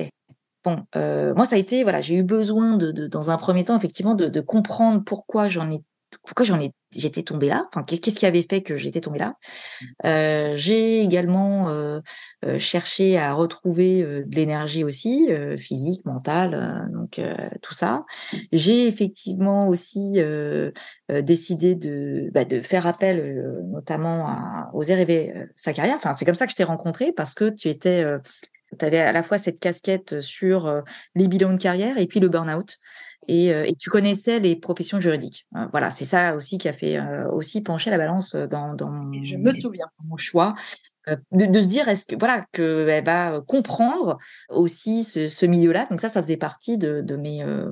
Bon, moi ça a été voilà, j'ai eu besoin de, dans un premier temps effectivement de comprendre pourquoi j'en ai pourquoi j'en ai j'étais tombée là? Enfin qu'est-ce qui avait fait que j'étais tombée là? Mmh. euh, j'ai également euh, euh, cherché à retrouver de l'énergie aussi physique mentale donc tout ça. J'ai effectivement aussi décidé de bah, de faire appel notamment à oser rêver sa carrière enfin c'est comme ça que je t'ai rencontré parce que tu étais tu avais à la fois cette casquette sur les bilans de carrière et puis le burn-out et, euh, et, tu connaissais les professions juridiques. Euh, voilà, c'est ça aussi qui a fait euh, aussi pencher la balance dans, dans je me souviens. mon choix. De, de, se dire est-ce que voilà qu'elle va comprendre aussi ce, ce milieu-là donc ça ça faisait partie de, de mes euh,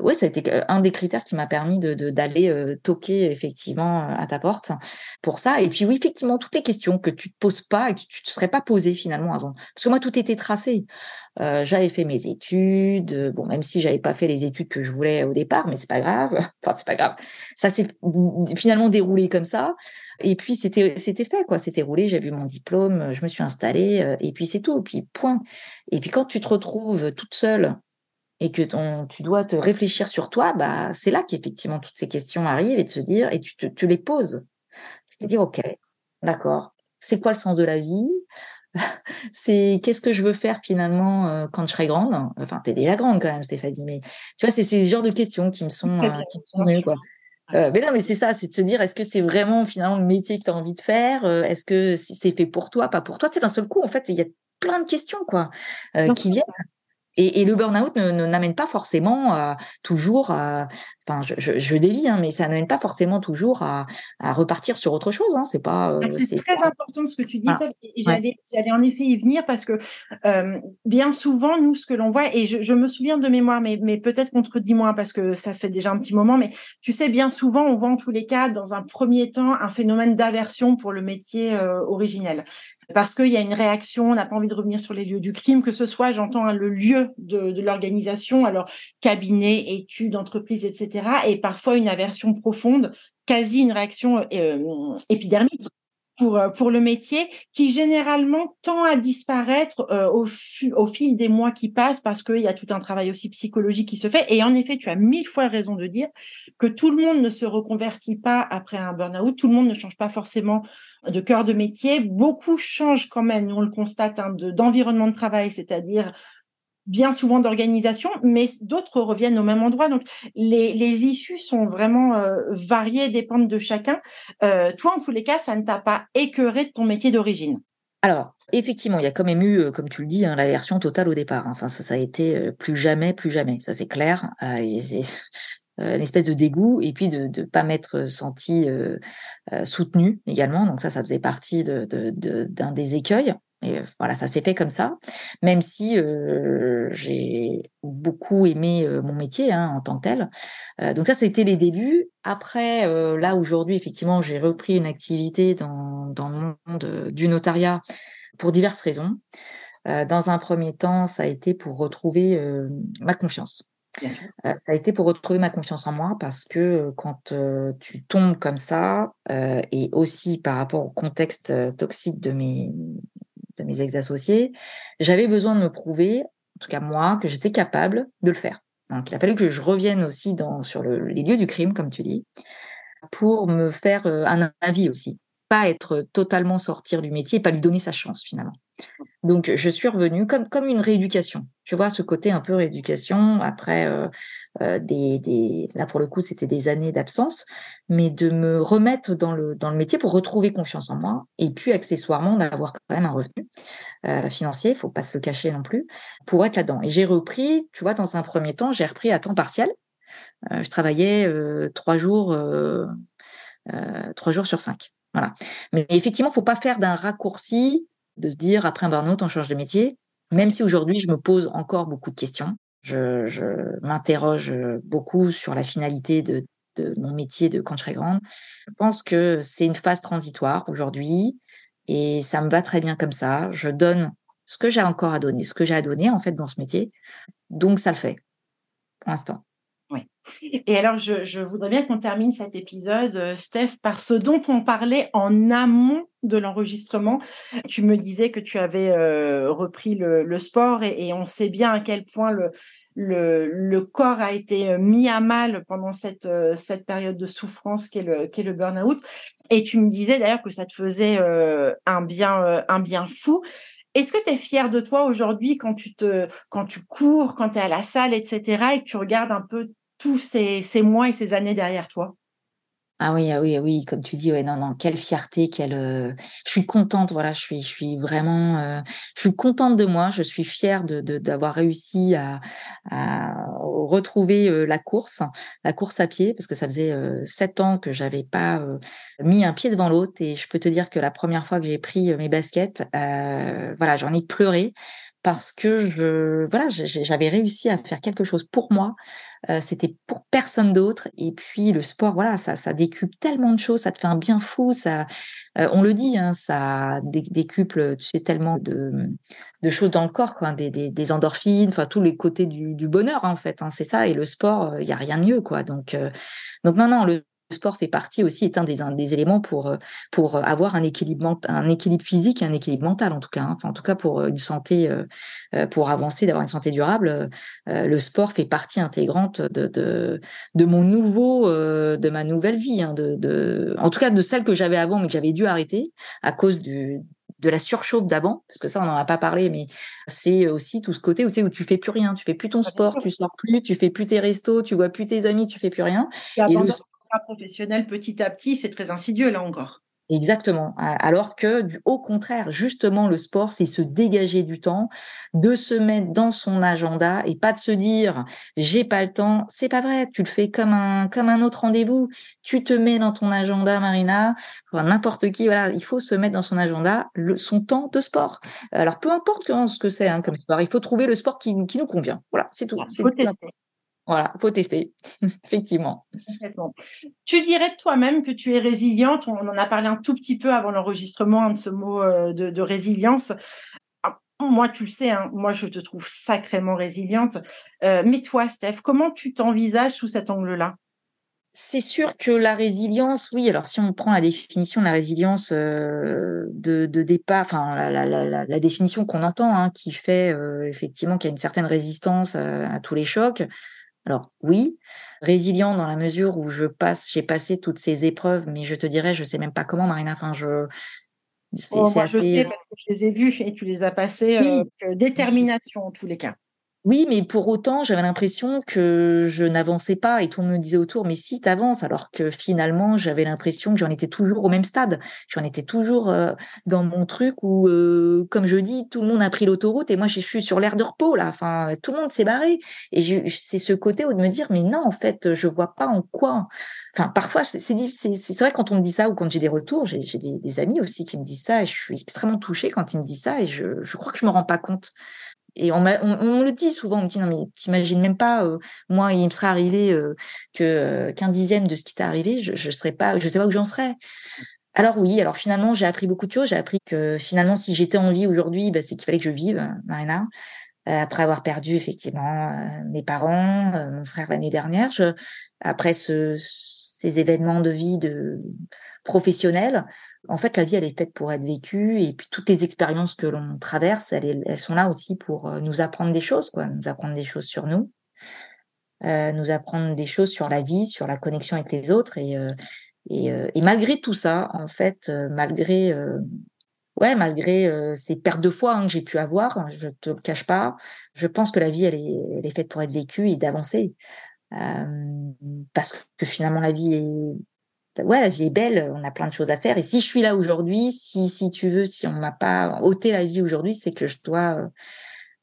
ouais, ça a été un des critères qui m'a permis de d'aller euh, toquer effectivement euh, à ta porte pour ça. Et puis oui, effectivement, toutes les questions que tu te poses pas et que tu te serais pas posées finalement avant, parce que moi tout était tracé. Euh, j'avais fait mes études, bon même si j'avais pas fait les études que je voulais au départ, mais c'est pas grave. enfin c'est pas grave. Ça s'est finalement déroulé comme ça. Et puis c'était c'était fait quoi, c'était roulé. J'ai vu mon diplôme, je me suis installée et puis c'est tout. Et puis point. Et puis quand tu te retrouves toute seule et que ton, tu dois te réfléchir sur toi, bah, c'est là qu'effectivement toutes ces questions arrivent et de se dire, et tu, te, tu les poses. Tu te dis, OK, d'accord, c'est quoi le sens de la vie? C'est qu'est-ce que je veux faire finalement euh, quand je serai grande? Enfin, tu es déjà grande quand même, Stéphanie, mais tu vois, c'est ces genres de questions qui me sont, euh, qui me sont venues, quoi. Euh, mais non, mais c'est ça, c'est de se dire, est-ce que c'est vraiment finalement le métier que tu as envie de faire? Est-ce que c'est fait pour toi, pas pour toi? Tu sais, d'un seul coup, en fait, il y a plein de questions, quoi, qui viennent. Et, et, le burn-out ne, n'amène pas forcément euh, toujours, à, enfin, je, je, je dévie, hein, mais ça n'amène pas forcément toujours à, à, repartir sur autre chose. Hein, c'est pas. Euh, c'est, très important ce que tu dis. Ah, j'allais, j'allais en effet y venir parce que euh, bien souvent, nous, ce que l'on voit, et je, je me souviens de mémoire, mais, mais peut-être contredis-moi parce que ça fait déjà un petit moment, mais tu sais, bien souvent, on voit en tous les cas, dans un premier temps, un phénomène d'aversion pour le métier euh, originel parce qu'il y a une réaction, on n'a pas envie de revenir sur les lieux du crime, que ce soit, j'entends, hein, le lieu de, l'organisation, alors cabinet, études, entreprises, etc., et parfois une aversion profonde, quasi une réaction euh, épidermique pour, euh, pour le métier qui généralement tend à disparaître euh, au, fil des mois qui passent parce qu'il y a tout un travail aussi psychologique qui se fait. Et en effet, tu as mille fois raison de dire que tout le monde ne se reconvertit pas après un burn-out, tout le monde ne change pas forcément de cœur de métier. Beaucoup changent quand même, on le constate, hein, d'environnement de travail, c'est-à-dire bien souvent d'organisation, mais d'autres reviennent au même endroit. Donc, les, les issues sont vraiment euh, variées, dépendent de chacun. Euh, toi, en tous les cas, ça ne t'a pas écœuré de ton métier d'origine? Alors, effectivement, il y a quand même eu, euh, comme tu le dis, hein, la version totale au départ. Hein. Enfin, ça, ça a été plus jamais, plus jamais. Ça, c'est clair. Euh, une espèce de dégoût et puis de ne pas m'être senti euh, soutenu également. Donc ça, ça faisait partie d'un de, de, des écueils. Et voilà, ça s'est fait comme ça, même si euh, j'ai beaucoup aimé euh, mon métier hein, en tant que tel. Euh, donc ça, c'était les débuts. Après, euh, là aujourd'hui, effectivement, j'ai repris une activité dans, dans le monde du notariat pour diverses raisons. dans un premier temps, ça a été pour retrouver ma confiance. ça a été pour retrouver ma confiance en moi parce que quand tu tombes comme ça, et aussi par rapport au contexte toxique de mes, de mes ex-associés, j'avais besoin de me prouver, en tout cas moi, que j'étais capable de le faire. Donc, il a fallu que je revienne aussi dans, sur le, les lieux du crime, comme tu dis, pour me faire euh, un avis aussi. Pas être totalement sortir du métier, pas lui donner sa chance finalement. Donc, je suis revenue comme, comme une rééducation. Tu vois, ce côté un peu rééducation après euh, euh, des, des, là pour le coup, c'était des années d'absence, mais de me remettre dans le, dans le métier pour retrouver confiance en moi et puis accessoirement d'avoir quand même un revenu euh, financier, faut pas se le cacher non plus, pour être là-dedans. Et j'ai repris, tu vois, dans un premier temps, j'ai repris à temps partiel. Je travaillais trois jours, trois jours sur cinq. Mais effectivement, faut pas faire d'un raccourci de se dire après un burn-out, on change de métier, même si aujourd'hui je me pose encore beaucoup de questions. Je, m'interroge beaucoup sur la finalité de, de mon métier de quand je serai grande. Je pense que c'est une phase transitoire aujourd'hui et ça me va très bien comme ça. Je donne ce que j'ai encore à donner, ce que j'ai à donner en fait dans ce métier. Donc ça le fait pour l'instant. Et alors, je, voudrais bien qu'on termine cet épisode, euh, Steph, par ce dont on parlait en amont de l'enregistrement. Tu me disais que tu avais euh, repris le, sport et, on sait bien à quel point le, corps a été euh, mis à mal pendant cette, période de souffrance qu'est le, le burn-out. Et tu me disais d'ailleurs que ça te faisait un, bien, un bien fou. Est-ce que tu es fier de toi aujourd'hui quand tu cours, quand tu es à la salle, etc., et que tu regardes un peu tous ces, mois et ces années derrière toi ah oui, ah oui, ah oui, comme tu dis, ouais, non, non, quelle fierté, quelle. Euh, je suis contente, voilà, je suis, je suis vraiment, euh, je suis contente de moi, je suis fière de d'avoir réussi à, à retrouver euh, la course, la course à pied, parce que ça faisait sept ans que j'avais pas mis un pied devant l'autre, et je peux te dire que la première fois que j'ai pris mes baskets, voilà, j'en ai pleuré parce que je voilà j'avais réussi à faire quelque chose pour moi euh, c'était pour personne d'autre et puis le sport voilà ça ça décuple tellement de choses ça te fait un bien fou ça euh, on le dit hein, ça décuple tu sais tellement de, de choses dans le corps quoi des, des, des endorphines enfin tous les côtés du, du bonheur en fait hein, c'est ça et le sport il euh, y a rien de mieux quoi donc donc non non le sport fait partie aussi, est un des, des éléments pour, euh, pour avoir un équilibre, un équilibre physique et un équilibre mental, en tout cas. Hein. Enfin, en tout cas, pour une santé, euh, pour avancer, d'avoir une santé durable, euh, le sport fait partie intégrante de, de, de mon nouveau, de ma nouvelle vie, hein, de, de, en tout cas de celle que j'avais avant, mais que j'avais dû arrêter à cause du, de la surchauffe d'avant, parce que ça, on n'en a pas parlé, mais c'est aussi tout ce côté où tu sais, où tu fais plus rien, tu fais plus ton sport, tu sors plus, tu fais plus tes restos, tu vois plus tes amis, tu fais plus rien. Et, le professionnel petit à petit, c'est très insidieux là encore. Exactement. Alors que, du, au contraire, justement, le sport, c'est se dégager du temps, de se mettre dans son agenda et pas de se dire j'ai pas le temps. C'est pas vrai. Tu le fais comme un comme un autre rendez-vous. Tu te mets dans ton agenda, Marina. N'importe qui, voilà, il faut se mettre dans son agenda le, son temps de sport. Alors peu importe ce que c'est hein, comme sport, il faut trouver le sport qui, qui nous convient. Voilà, c'est tout. Il faut tester. Voilà, faut tester, effectivement. Tu dirais de toi-même que tu es résiliente. On en a parlé un tout petit peu avant l'enregistrement de ce mot euh, de, résilience. Ah, moi, tu le sais, hein, moi, je te trouve sacrément résiliente. Euh, mais toi, Steph, comment tu t'envisages sous cet angle-là? C'est sûr que la résilience, oui. Alors, si on prend la définition de la résilience euh, de, départ, enfin la, définition qu'on entend, hein, qui fait effectivement qu'il y a une certaine résistance à tous les chocs, alors oui, résilient dans la mesure où je passe, j'ai passé toutes ces épreuves, mais je te dirais, je sais même pas comment, Marina. Enfin, je c'est oh, assez... je sais parce que je les ai vus et tu les as passés. Euh, détermination en tous les cas. Oui, mais pour autant, j'avais l'impression que je n'avançais pas et tout le monde me disait autour, mais si, t'avances, alors que finalement, j'avais l'impression que j'en étais toujours au même stade. J'en étais toujours euh, dans mon truc où, euh, comme je dis, tout le monde a pris l'autoroute et moi, je suis sur l'air de repos, là. Enfin, tout le monde s'est barré. Et c'est ce côté où de me dire, mais non, en fait, je vois pas en quoi. Enfin, parfois, c'est vrai quand on me dit ça ou quand j'ai des retours, j'ai des, amis aussi qui me disent ça et je suis extrêmement touchée quand ils me disent ça et je, je crois que je me rends pas compte et on, on, le dit souvent, on me dit non mais t'imagines même pas, euh, moi il me serait arrivé euh, que euh, qu'un dixième de ce qui t'est arrivé, je, je serais pas, je sais pas où j'en serais. Alors oui, alors finalement j'ai appris beaucoup de choses. J'ai appris que finalement si j'étais en vie aujourd'hui, bah, c'est qu'il fallait que je vive, Marina. après avoir perdu effectivement mes parents, mon frère l'année dernière, après ce, ces événements de vie de professionnels, en fait, la vie, elle est faite pour être vécue, et puis toutes les expériences que l'on traverse, elles, sont là aussi pour euh, nous apprendre des choses, quoi, nous apprendre des choses sur nous, euh, nous apprendre des choses sur la vie, sur la connexion avec les autres, et, euh, et, malgré tout ça, en fait, malgré ouais, malgré ces pertes de foi hein, que j'ai pu avoir, je te le cache pas, je pense que la vie, elle est faite pour être vécue et d'avancer. parce que finalement, la vie est ouais, la vie est belle, on a plein de choses à faire. Et si je suis là aujourd'hui, si, si tu veux, si on m'a pas ôté la vie aujourd'hui, c'est que je dois,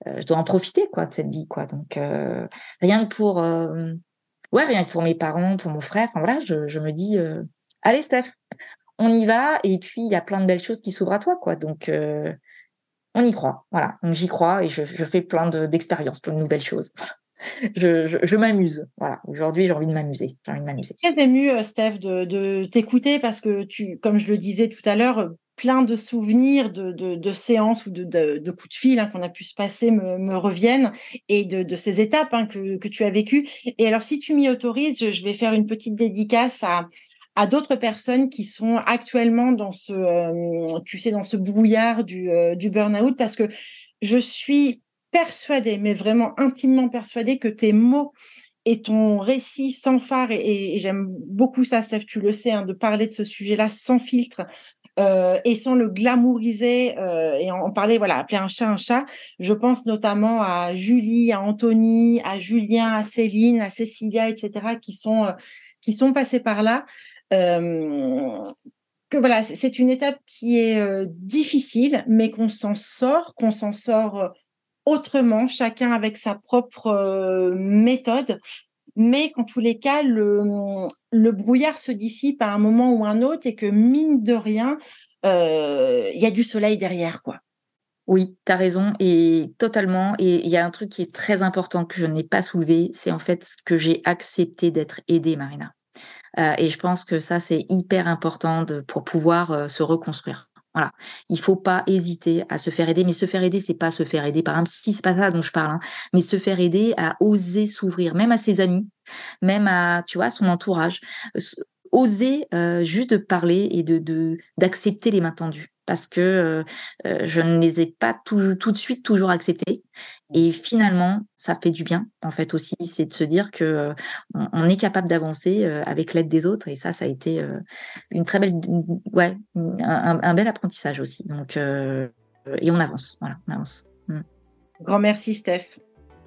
euh, je dois en profiter, quoi, de cette vie, quoi. Donc, euh, rien que pour, euh, rien que pour mes parents, pour mon frère, enfin voilà, je, me dis, allez, Steph, on y va. Et puis, il y a plein de belles choses qui s'ouvrent à toi, quoi. Donc, on y croit, voilà. Donc, j'y crois et je, je fais plein d'expériences, plein de nouvelles choses. Je, m'amuse. Voilà. Aujourd'hui, j'ai envie de m'amuser. J'ai envie de m'amuser. Très ému, euh, Steph, de, t'écouter parce que tu, comme je le disais tout à l'heure, plein de souvenirs de, séances ou de, coups de fil hein, qu'on a pu se passer me, reviennent et de, ces étapes hein, que, tu as vécues. Et alors, si tu m'y autorises, je, vais faire une petite dédicace à, à d'autres personnes qui sont actuellement dans ce, euh, tu sais, dans ce brouillard du, euh, du burn-out parce que je suis persuadée, mais vraiment intimement persuadée que tes mots et ton récit sans phare, et, j'aime beaucoup ça, Steph, tu le sais, hein, de parler de ce sujet-là sans filtre euh, et sans le glamouriser euh, et en, parler, voilà, appeler un chat un chat. Je pense notamment à Julie, à Anthony, à Julien, à Céline, à Cécilia, etc., qui sont, euh, qui sont passés par là. que voilà, c'est une étape qui est difficile, mais qu'on s'en sort, qu'on s'en sort autrement, chacun avec sa propre euh, méthode, mais qu'en tous les cas, le, brouillard se dissipe à un moment ou un autre et que mine de rien, euh, il y a du soleil derrière, quoi. Oui, tu as raison, et totalement. Et il y a un truc qui est très important que je n'ai pas soulevé, c'est en fait ce que j'ai accepté d'être aidée, Marina. Euh, et je pense que ça, c'est hyper important pour pouvoir se reconstruire. Voilà, il faut pas hésiter à se faire aider, mais se faire aider, c'est pas se faire aider par un psy, c'est pas ça dont je parle, hein. mais se faire aider à oser s'ouvrir, même à ses amis, même à, tu vois, son entourage, oser euh, juste de parler et de d'accepter les mains tendues parce que euh, euh, je ne les ai pas tout, tout de suite toujours acceptés. Et finalement, ça fait du bien, en fait aussi, c'est de se dire que euh, on, est capable d'avancer avec l'aide des autres. Et ça, ça a été une très belle, ouais, un, bel apprentissage aussi. Donc, et on avance, voilà, on avance. Mm. Grand merci, Steph.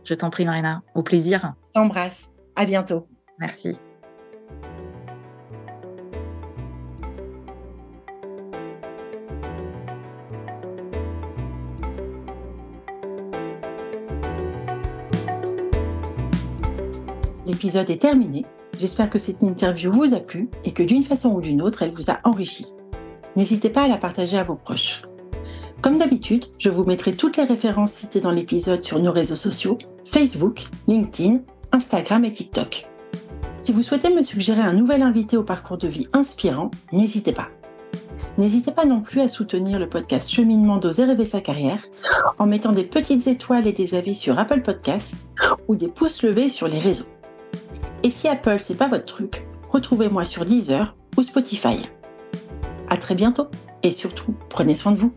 Je t'en prie, Marina. Au plaisir. Je t'embrasse. À bientôt. Merci. L'épisode est terminé. J'espère que cette interview vous a plu et que d'une façon ou d'une autre, elle vous a enrichi. N'hésitez pas à la partager à vos proches. Comme d'habitude, je vous mettrai toutes les références citées dans l'épisode sur nos réseaux sociaux, Facebook, LinkedIn, Instagram et TikTok. Si vous souhaitez me suggérer un nouvel invité au parcours de vie inspirant, n'hésitez pas. N'hésitez pas non plus à soutenir le podcast Cheminement d'oser rêver sa carrière en mettant des petites étoiles et des avis sur Apple Podcasts ou des pouces levés sur les réseaux. Et si Apple, c'est pas votre truc, retrouvez-moi sur Deezer ou Spotify. À très bientôt et surtout, prenez soin de vous.